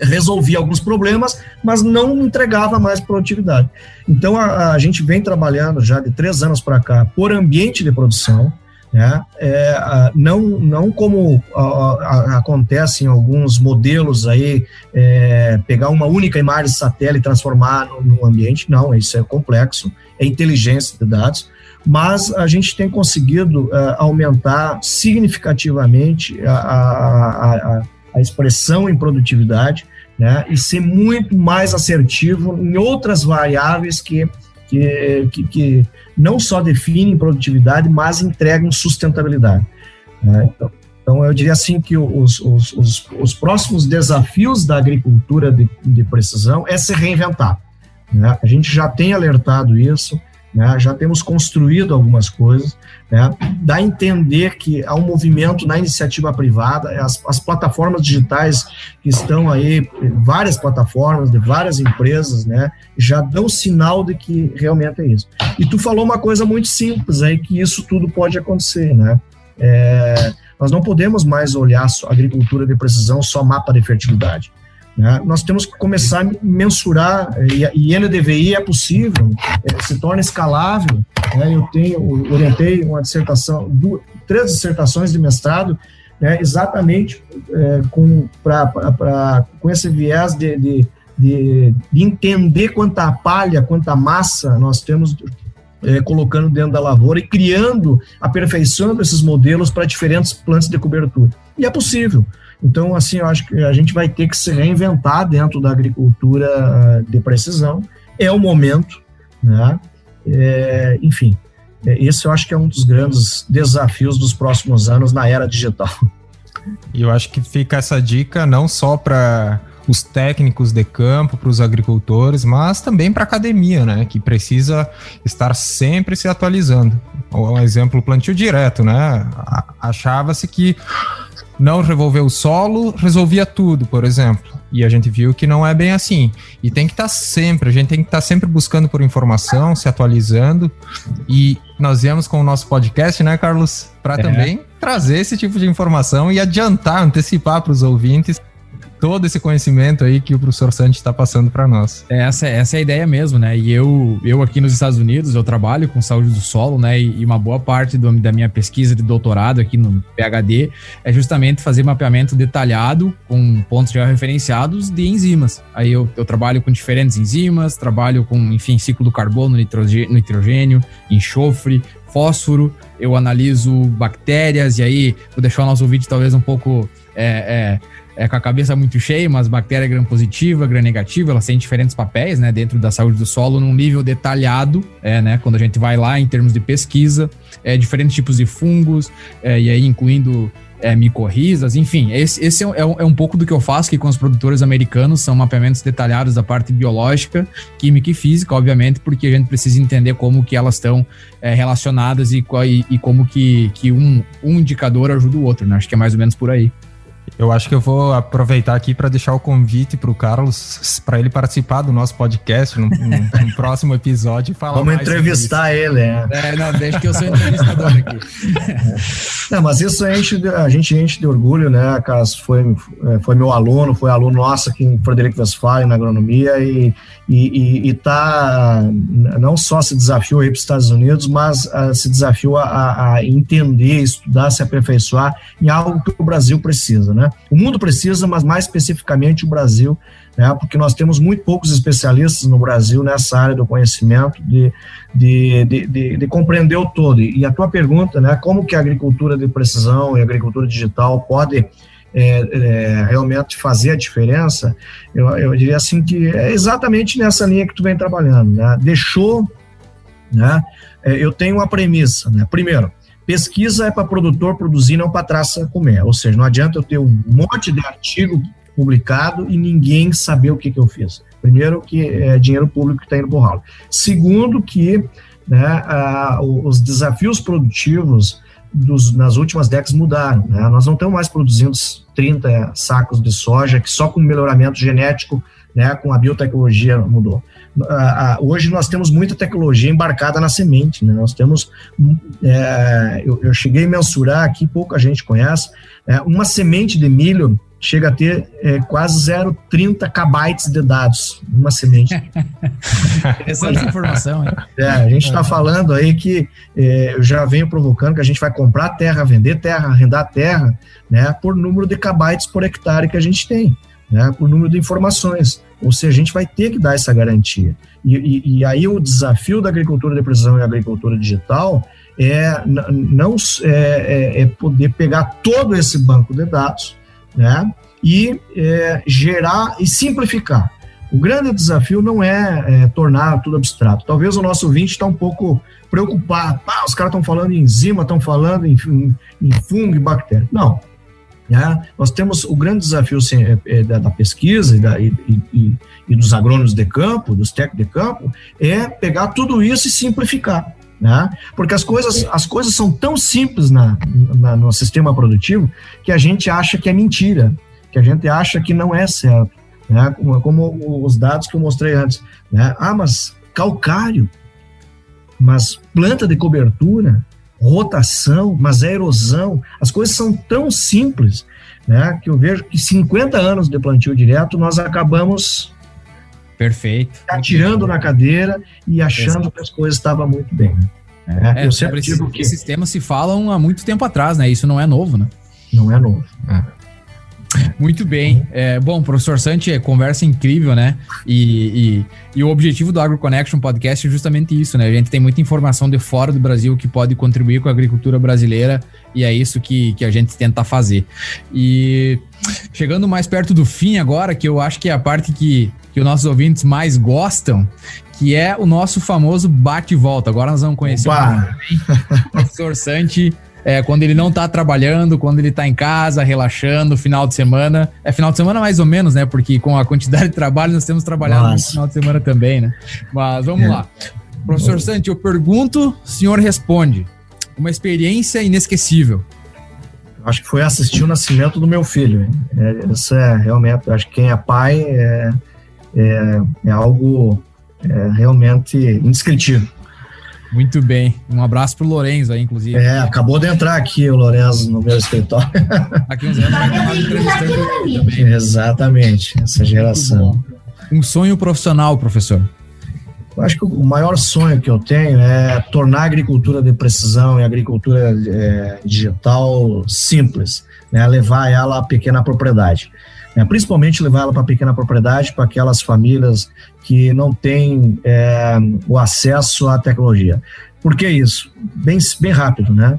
resolvia alguns problemas, mas não entregava mais produtividade. Então a, a gente vem trabalhando já de três anos para cá por ambiente de produção, né? É, não, não como a, a, acontece em alguns modelos aí, é, pegar uma única imagem de satélite e transformar no, no, ambiente, não, isso é complexo, é inteligência de dados, mas a gente tem conseguido é, aumentar significativamente a, a, a expressão em produtividade, né, e ser muito mais assertivo em outras variáveis que que, que, que não só definem produtividade, mas entregam sustentabilidade. Né? Então, então, eu diria assim que os, os, os, os próximos desafios da agricultura de, de precisão é se reinventar. Né? A gente já tem alertado isso, né? já temos construído algumas coisas, né? dá a entender que há um movimento na iniciativa privada, as, as plataformas digitais que estão aí, várias plataformas de várias empresas, né? já dão sinal de que realmente é isso. E tu falou uma coisa muito simples aí, que isso tudo pode acontecer, né? É, nós não podemos mais olhar a agricultura de precisão só mapa de fertilidade. Né? Nós temos que começar a mensurar, e, e NDVI é possível, é, se torna escalável. Né? Eu tenho, orientei uma dissertação, duas, três dissertações de mestrado, né, exatamente é, com, pra, com esse viés de, de, de, de, entender quanta palha, quanta massa nós temos é, colocando dentro da lavoura e criando, aperfeiçoando esses modelos para diferentes plantas de cobertura. E é possível. Então, assim, eu acho que a gente vai ter que se reinventar dentro da agricultura ah, de precisão. É o momento, né? É, enfim, é, esse eu acho que é um dos grandes desafios dos próximos anos na era digital. E eu acho que fica essa dica não só para os técnicos de campo, para os agricultores, mas também para a academia, né, que precisa estar sempre se atualizando. Um exemplo, plantio direto, né? Achava-se que não revolver o solo resolvia tudo, por exemplo. E a gente viu que não é bem assim. E tem que estar tá sempre, a gente tem que estar tá sempre buscando por informação, se atualizando. E nós viemos com o nosso podcast, né, Carlos, para é. também trazer esse tipo de informação e adiantar, antecipar para os ouvintes todo esse conhecimento aí que o professor Santi está passando para nós. Essa, essa é a ideia mesmo, né? E eu, eu aqui nos Estados Unidos, eu trabalho com saúde do solo, né? E, uma boa parte do, da minha pesquisa de doutorado aqui no PhD é justamente fazer mapeamento detalhado com pontos já referenciados de enzimas. Aí eu, eu trabalho com diferentes enzimas, trabalho com, enfim, ciclo do carbono, nitrogênio enxofre, fósforo, eu analiso bactérias, e aí vou deixar o nosso ouvinte talvez um pouco é, é, é, com a cabeça muito cheia, mas bactéria gram positiva, gram negativa, elas têm diferentes papéis, né, dentro da saúde do solo, num nível detalhado, é, né, quando a gente vai lá em termos de pesquisa, é, diferentes tipos de fungos, é, e aí incluindo é, micorrizas, enfim, esse, esse é, é, um pouco do que eu faço aqui com os produtores americanos, são mapeamentos detalhados da parte biológica, química e física, obviamente, porque a gente precisa entender como que elas estão é, relacionadas e, e, e, como que, que um, um indicador ajuda o outro, né? Acho que é mais ou menos por aí. Eu acho que eu vou aproveitar aqui para deixar o convite para o Carlos para ele participar do nosso podcast no, no, no próximo episódio e falar Vamos entrevistar ele, é. é. Não, deixa que eu sou entrevistador aqui. não, mas isso enche, a gente enche de orgulho, né, Carlos? Foi, é, foi meu aluno, foi aluno nosso aqui em Frederico Westphalen, na agronomia, e, e, e, tá não só se desafiou aí para os Estados Unidos, mas uh, se desafiou a, a entender, estudar, se aperfeiçoar em algo que o Brasil precisa, né? O mundo precisa, mas mais especificamente o Brasil, né? Porque nós temos muito poucos especialistas no Brasil nessa área do conhecimento de, de, de, de, de compreender o todo. E a tua pergunta, né? Como que a agricultura de precisão e a agricultura digital pode é, é, realmente fazer a diferença, eu, eu diria assim que é exatamente nessa linha que tu vem trabalhando, né? Deixou, né? É, eu tenho uma premissa, né? Primeiro, pesquisa é para produtor produzir, não para traça comer. Ou seja, não adianta eu ter um monte de artigo publicado e ninguém saber o que, que eu fiz. Primeiro, que é dinheiro público que está indo para o ralo. Segundo, que né, a, os desafios produtivos dos, nas últimas décadas mudaram. Né? Nós não estamos mais produzindo 30 sacos de soja, que só com melhoramento genético, né, com a biotecnologia mudou. Hoje nós temos muita tecnologia embarcada na semente. Né? Nós temos, é, eu, eu, cheguei a mensurar aqui, pouca gente conhece, é, uma semente de milho chega a ter é, quase 0,30 kbytes de dados numa semente. Interessante informação, hein? É, a gente está falando aí que é, eu já venho provocando que a gente vai comprar terra, vender terra, arrendar terra, né, por número de kbytes por hectare que a gente tem, né, por número de informações. Ou seja, a gente vai ter que dar essa garantia. E, e, e aí o desafio da agricultura de precisão e agricultura digital é não é, é, é poder pegar todo esse banco de dados né? E é, gerar e simplificar. O grande desafio não é, é, tornar tudo abstrato. Talvez o nosso ouvinte está um pouco preocupado. Ah, os caras estão falando em enzima, estão falando em, em, em fungo e bactéria. Não. Né? Nós temos o grande desafio assim, é, é, da, da, pesquisa e, da, e, e, e, dos agrônomos de campo, dos técnicos de campo, é pegar tudo isso e simplificar né? Porque as coisas, as coisas são tão simples na, na, no sistema produtivo que a gente acha que é mentira, que a gente acha que não é certo, né? Como, como os dados que eu mostrei antes, né? Ah, mas calcário, mas planta de cobertura, rotação, mas é erosão, as coisas são tão simples, né? Que eu vejo que 50 anos de plantio direto nós acabamos Perfeito. Atirando na cadeira e achando Exato. que as coisas estavam muito bem. É, é, eu sempre digo que esses temas se falam há muito tempo atrás, né? Isso não é novo, né? Não é novo. É. Muito bem. É, bom, professor Santi, é conversa incrível, né? E, e, e, o objetivo do AgroConnection Podcast é justamente isso, né? A gente tem muita informação de fora do Brasil que pode contribuir com a agricultura brasileira e é isso que, que a gente tenta fazer. E chegando mais perto do fim agora, que eu acho que é a parte que, que os nossos ouvintes mais gostam, que é o nosso famoso bate e volta. Agora nós vamos conhecer Opa. o professor Santi é, quando ele não tá trabalhando, quando ele tá em casa, relaxando, final de semana. É final de semana mais ou menos, né? Porque com a quantidade de trabalho nós temos trabalhado no final de semana também, né? Mas vamos é. lá. Professor Santi, eu pergunto, o senhor responde. Uma experiência inesquecível. Acho que foi assistir o nascimento do meu filho. É, isso é realmente, acho que quem é pai é, é, é algo é, realmente indescritível. Muito bem. Um abraço pro Lorenzo aí, inclusive. É, acabou de entrar aqui o Lorenzo no meu escritório. Aqui uns anos vai acabar entrevistando ele também. Exatamente, essa geração. Um sonho profissional, professor. Eu acho que o maior sonho que eu tenho é tornar a agricultura de precisão e a agricultura é, digital simples, né? levar ela à pequena propriedade. Né? Principalmente levar ela para a pequena propriedade, para aquelas famílias que não têm é, o acesso à tecnologia. Por que isso? Bem, bem rápido, né?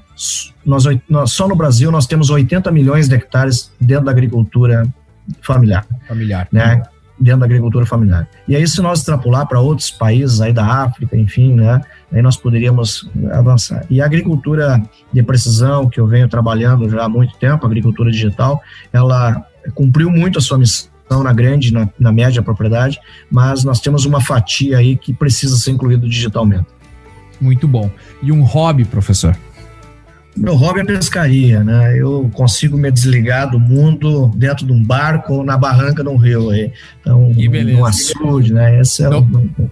Nós, nós, só no Brasil nós temos 80 milhões de hectares dentro da agricultura familiar. Familiar. Né? dentro da agricultura familiar. E aí, se nós extrapolar para outros países aí da África, enfim, né, aí nós poderíamos avançar. E a agricultura de precisão, que eu venho trabalhando já há muito tempo, a agricultura digital, ela cumpriu muito a sua missão na grande, na, na média propriedade, mas nós temos uma fatia aí que precisa ser incluído digitalmente. Muito bom. E um hobby, professor? Meu hobby é pescaria, né? Eu consigo me desligar do mundo dentro de um barco ou na barranca de um rio aí. Então, no açude, né? Esse é então, o.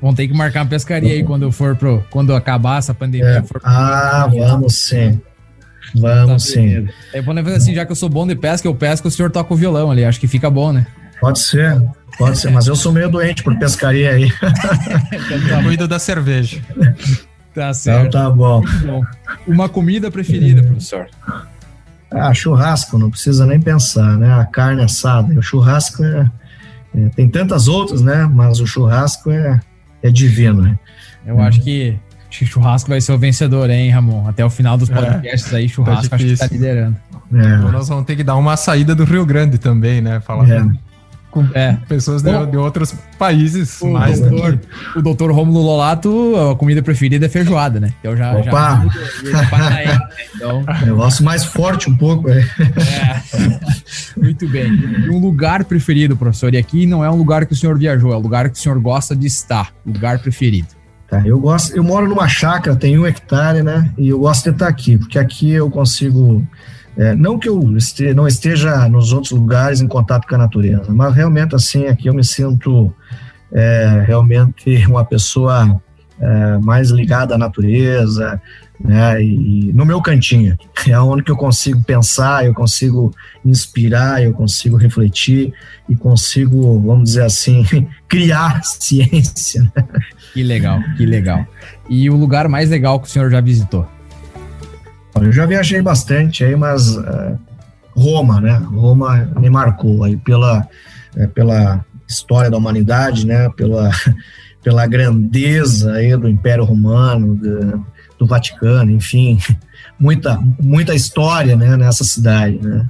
Vamos ter que marcar uma pescaria aí quando for pro. Quando acabar essa pandemia. É. Ah, vamos sim. Vamos tá sim. É bom fazer assim, já que eu sou bom de pesca, eu pesco, o senhor toca o violão ali. Acho que fica bom, né? Pode ser, pode ser, mas eu sou meio doente por pescaria aí. então, tá Cuido da cerveja. Tá certo. Então tá bom. bom. Uma comida preferida, professor? Ah, churrasco, não precisa nem pensar, né? A carne assada. O churrasco é, é, tem tantas outras, né? Mas o churrasco é, é divino, né? Eu acho que churrasco vai ser o vencedor, hein, Ramon? Até o final dos é. podcasts é, aí, churrasco tá acho que tá liderando. É. Então nós vamos ter que dar uma saída do Rio Grande também, né? Falar é com é. pessoas de, de, outros países. O, mais doutor, o doutor Romulo Lolato, a comida preferida é feijoada, né? Eu já. Opa! Já, né? então... Negócio mais forte um pouco, é. é. Muito bem. E um lugar preferido, professor? E aqui não é um lugar que o senhor viajou, é um lugar que o senhor gosta de estar. Lugar preferido. Tá, eu gosto, eu moro numa chácara, tenho um hectare, né? E eu gosto de estar aqui, porque aqui eu consigo é, não que eu esteja, não esteja nos outros lugares em contato com a natureza, mas realmente assim aqui eu me sinto é, realmente uma pessoa é, mais ligada à natureza, né? E, e, no meu cantinho é onde que eu consigo pensar, eu consigo inspirar, eu consigo refletir e consigo, vamos dizer assim, criar ciência. Né? Que legal, que legal. E o lugar mais legal que o senhor já visitou? Eu já viajei bastante aí, mas uh, Roma, né? Roma me marcou aí pela, é, pela história da humanidade, né? Pela, pela grandeza aí do Império Romano, do, do Vaticano, enfim, muita, muita história, né? Nessa cidade, né?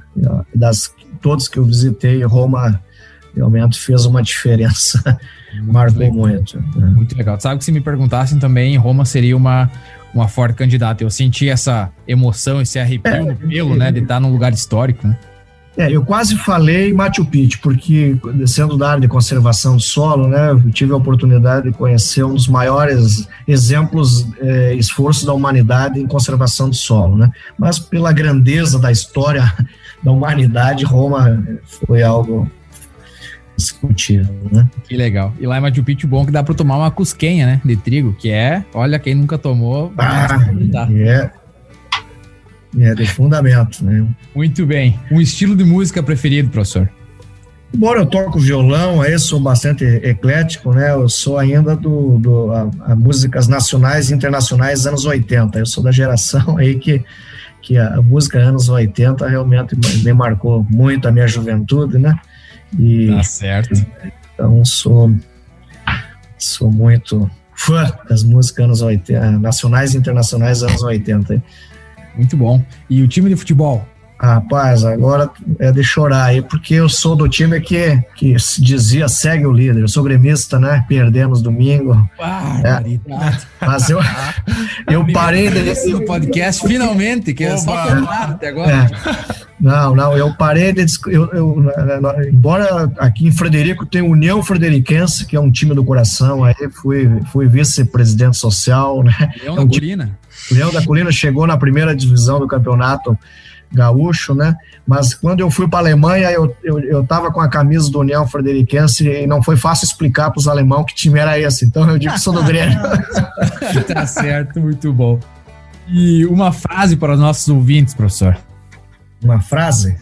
Das todos que eu visitei, Roma realmente fez uma diferença, muito marcou legal. muito. Né? Muito legal. Sabe que se me perguntassem também, Roma seria uma uma forte candidata. Eu senti essa emoção, esse arrepio é, no pelo, né, de estar num lugar histórico, né? É, eu quase falei Machu Picchu, porque sendo da área de conservação do solo, né, eu tive a oportunidade de conhecer um dos maiores exemplos, é, esforços da humanidade em conservação do solo, né, mas pela grandeza da história da humanidade, Roma foi algo discutível, né? Que legal. E lá em Machu Picchu, bom que dá para tomar uma cusquenha, né? De trigo, que é, olha, quem nunca tomou, ah, é, é de fundamento, né? Muito bem. Um estilo de música preferido, professor? Embora eu toco violão, aí sou bastante eclético, né? Eu sou ainda do, do a, a músicas nacionais e internacionais anos 80. Eu sou da geração aí que que a, a música anos 80 realmente me marcou muito a minha juventude, né? E, tá certo. Então sou, sou muito fã das músicas anos 80, nacionais e internacionais anos 80. Muito bom. E o time de futebol? Rapaz, agora é de chorar aí, porque eu sou do time que, que dizia segue o líder. Eu sou gremista, né? Perdemos domingo. Ah, é. Mas eu, eu parei desse o podcast finalmente, que é só até agora. É. Não, não, eu parei de. Eu, eu, embora aqui em Frederico tem União Frederiquense, que é um time do coração, aí fui, fui vice-presidente social, né? Leão é um da Colina. Leão da Colina chegou na primeira divisão do campeonato gaúcho, né? Mas quando eu fui para a Alemanha, eu, eu, eu tava com a camisa do União Frederiquense e não foi fácil explicar para os alemão que time era esse. Então eu digo que sou do Grêmio. tá certo, muito bom. E uma frase para os nossos ouvintes, professor. Uma frase?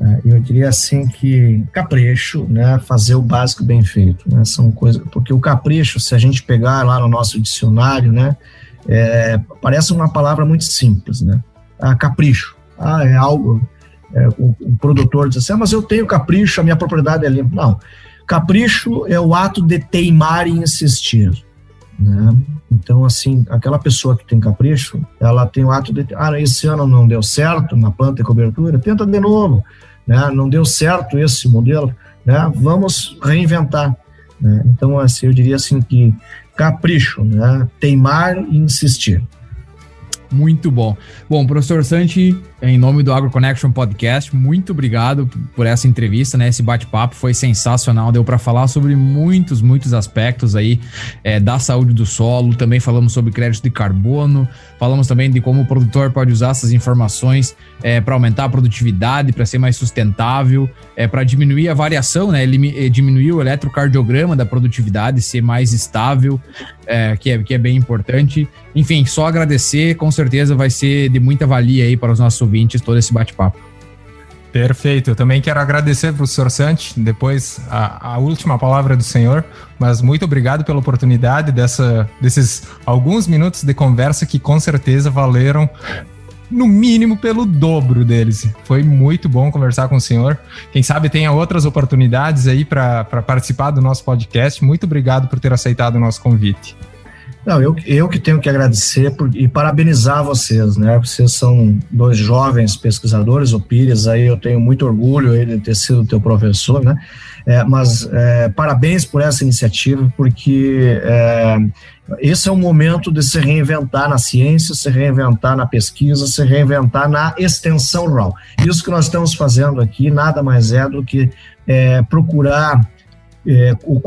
É, eu diria assim que capricho, né, fazer o básico bem feito, né, são coisas, porque o capricho, se a gente pegar lá no nosso dicionário, né, é, parece uma palavra muito simples, né, ah, capricho, ah, é algo, é, o, o, produtor diz assim, ah, mas eu tenho capricho, a minha propriedade é limpa, não, capricho é o ato de teimar e insistir, né, então assim, aquela pessoa que tem capricho, ela tem o ato de, ah, esse ano não deu certo na planta e cobertura, tenta de novo, né? não deu certo esse modelo, né? vamos reinventar. Né? Então, assim, eu diria assim que capricho, né? teimar e insistir. Muito bom. Bom, professor Santi, em nome do AgroConnection Podcast, muito obrigado por essa entrevista, né? Esse bate-papo foi sensacional, deu para falar sobre muitos, muitos aspectos aí é, da saúde do solo. Também falamos sobre crédito de carbono, falamos também de como o produtor pode usar essas informações é, para aumentar a produtividade, para ser mais sustentável, é, para diminuir a variação, né? Ele, diminuir o eletrocardiograma da produtividade, ser mais estável, é, que, é, que é bem importante. Enfim, só agradecer, com certeza vai ser de muita valia aí para os nossos ouvintes todo esse bate-papo. Perfeito. Eu também quero agradecer, professor Santi, depois a, a, última palavra do senhor, mas muito obrigado pela oportunidade dessa, desses alguns minutos de conversa que com certeza valeram no mínimo pelo dobro deles. Foi muito bom conversar com o senhor. Quem sabe tenha outras oportunidades aí para participar do nosso podcast. Muito obrigado por ter aceitado o nosso convite. Não, eu, eu que tenho que agradecer por, e parabenizar vocês, né? Vocês são dois jovens pesquisadores, o Pires, aí eu tenho muito orgulho de ter sido teu professor, né? É, mas é, parabéns por essa iniciativa, porque é, esse é o momento de se reinventar na ciência, se reinventar na pesquisa, se reinventar na extensão rural. Isso que nós estamos fazendo aqui nada mais é do que é, procurar é, o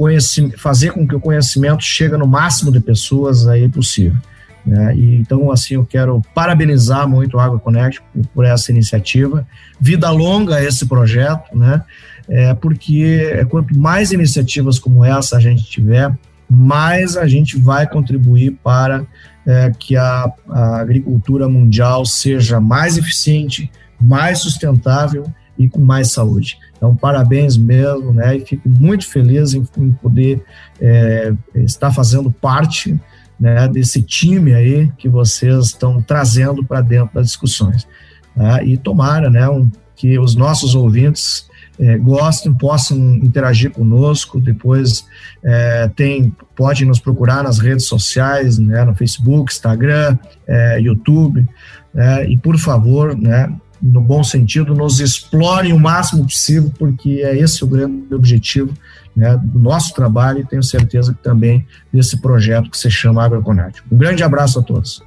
fazer com que o conhecimento chegue no máximo de pessoas aí possível. Né? E, então, assim, eu quero parabenizar muito o AgroConnect por, por essa iniciativa. Vida longa a esse projeto, né? É, porque quanto mais iniciativas como essa a gente tiver, mais a gente vai contribuir para é, que a, a agricultura mundial seja mais eficiente, mais sustentável e com mais saúde. Então, parabéns mesmo, né? E fico muito feliz em, em poder é, estar fazendo parte né, desse time aí que vocês estão trazendo para dentro das discussões. Tá? E tomara, né, um, que os nossos ouvintes é, gostem, possam interagir conosco. Depois é, tem, pode nos procurar nas redes sociais, né, no Facebook, Instagram, é, YouTube. Né, e por favor, né, no bom sentido, nos explorem o máximo possível, porque é esse o grande objetivo né, do nosso trabalho e tenho certeza que também desse projeto que se chama AgroConnect. Um grande abraço a todos.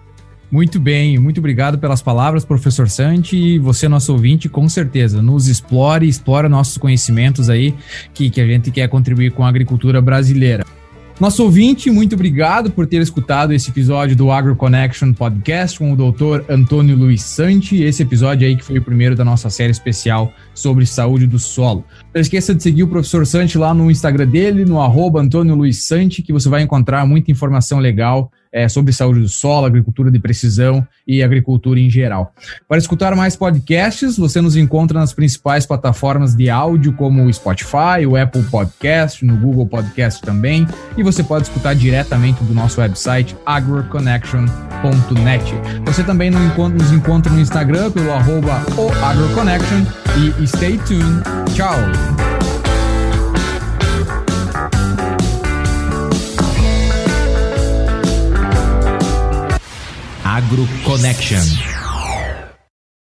Muito bem, muito obrigado pelas palavras, professor Santi. E você, nosso ouvinte, com certeza, nos explore, explora nossos conhecimentos aí, que, que a gente quer contribuir com a agricultura brasileira. Nosso ouvinte, muito obrigado por ter escutado esse episódio do Agro Connection Podcast com o doutor Antônio Luiz Santi. Esse episódio aí que foi o primeiro da nossa série especial sobre saúde do solo. Não esqueça de seguir o professor Santi lá no Instagram dele, no arroba Antônio Luiz Santi, que você vai encontrar muita informação legal é, sobre saúde do solo, agricultura de precisão e agricultura em geral. Para escutar mais podcasts, você nos encontra nas principais plataformas de áudio, como o Spotify, o Apple Podcast, no Google Podcast também, e você pode escutar diretamente do nosso website agroconnection.net. Você também nos encontra no Instagram pelo arroba agroconnection e stay tuned. Tchau! Agro Connection.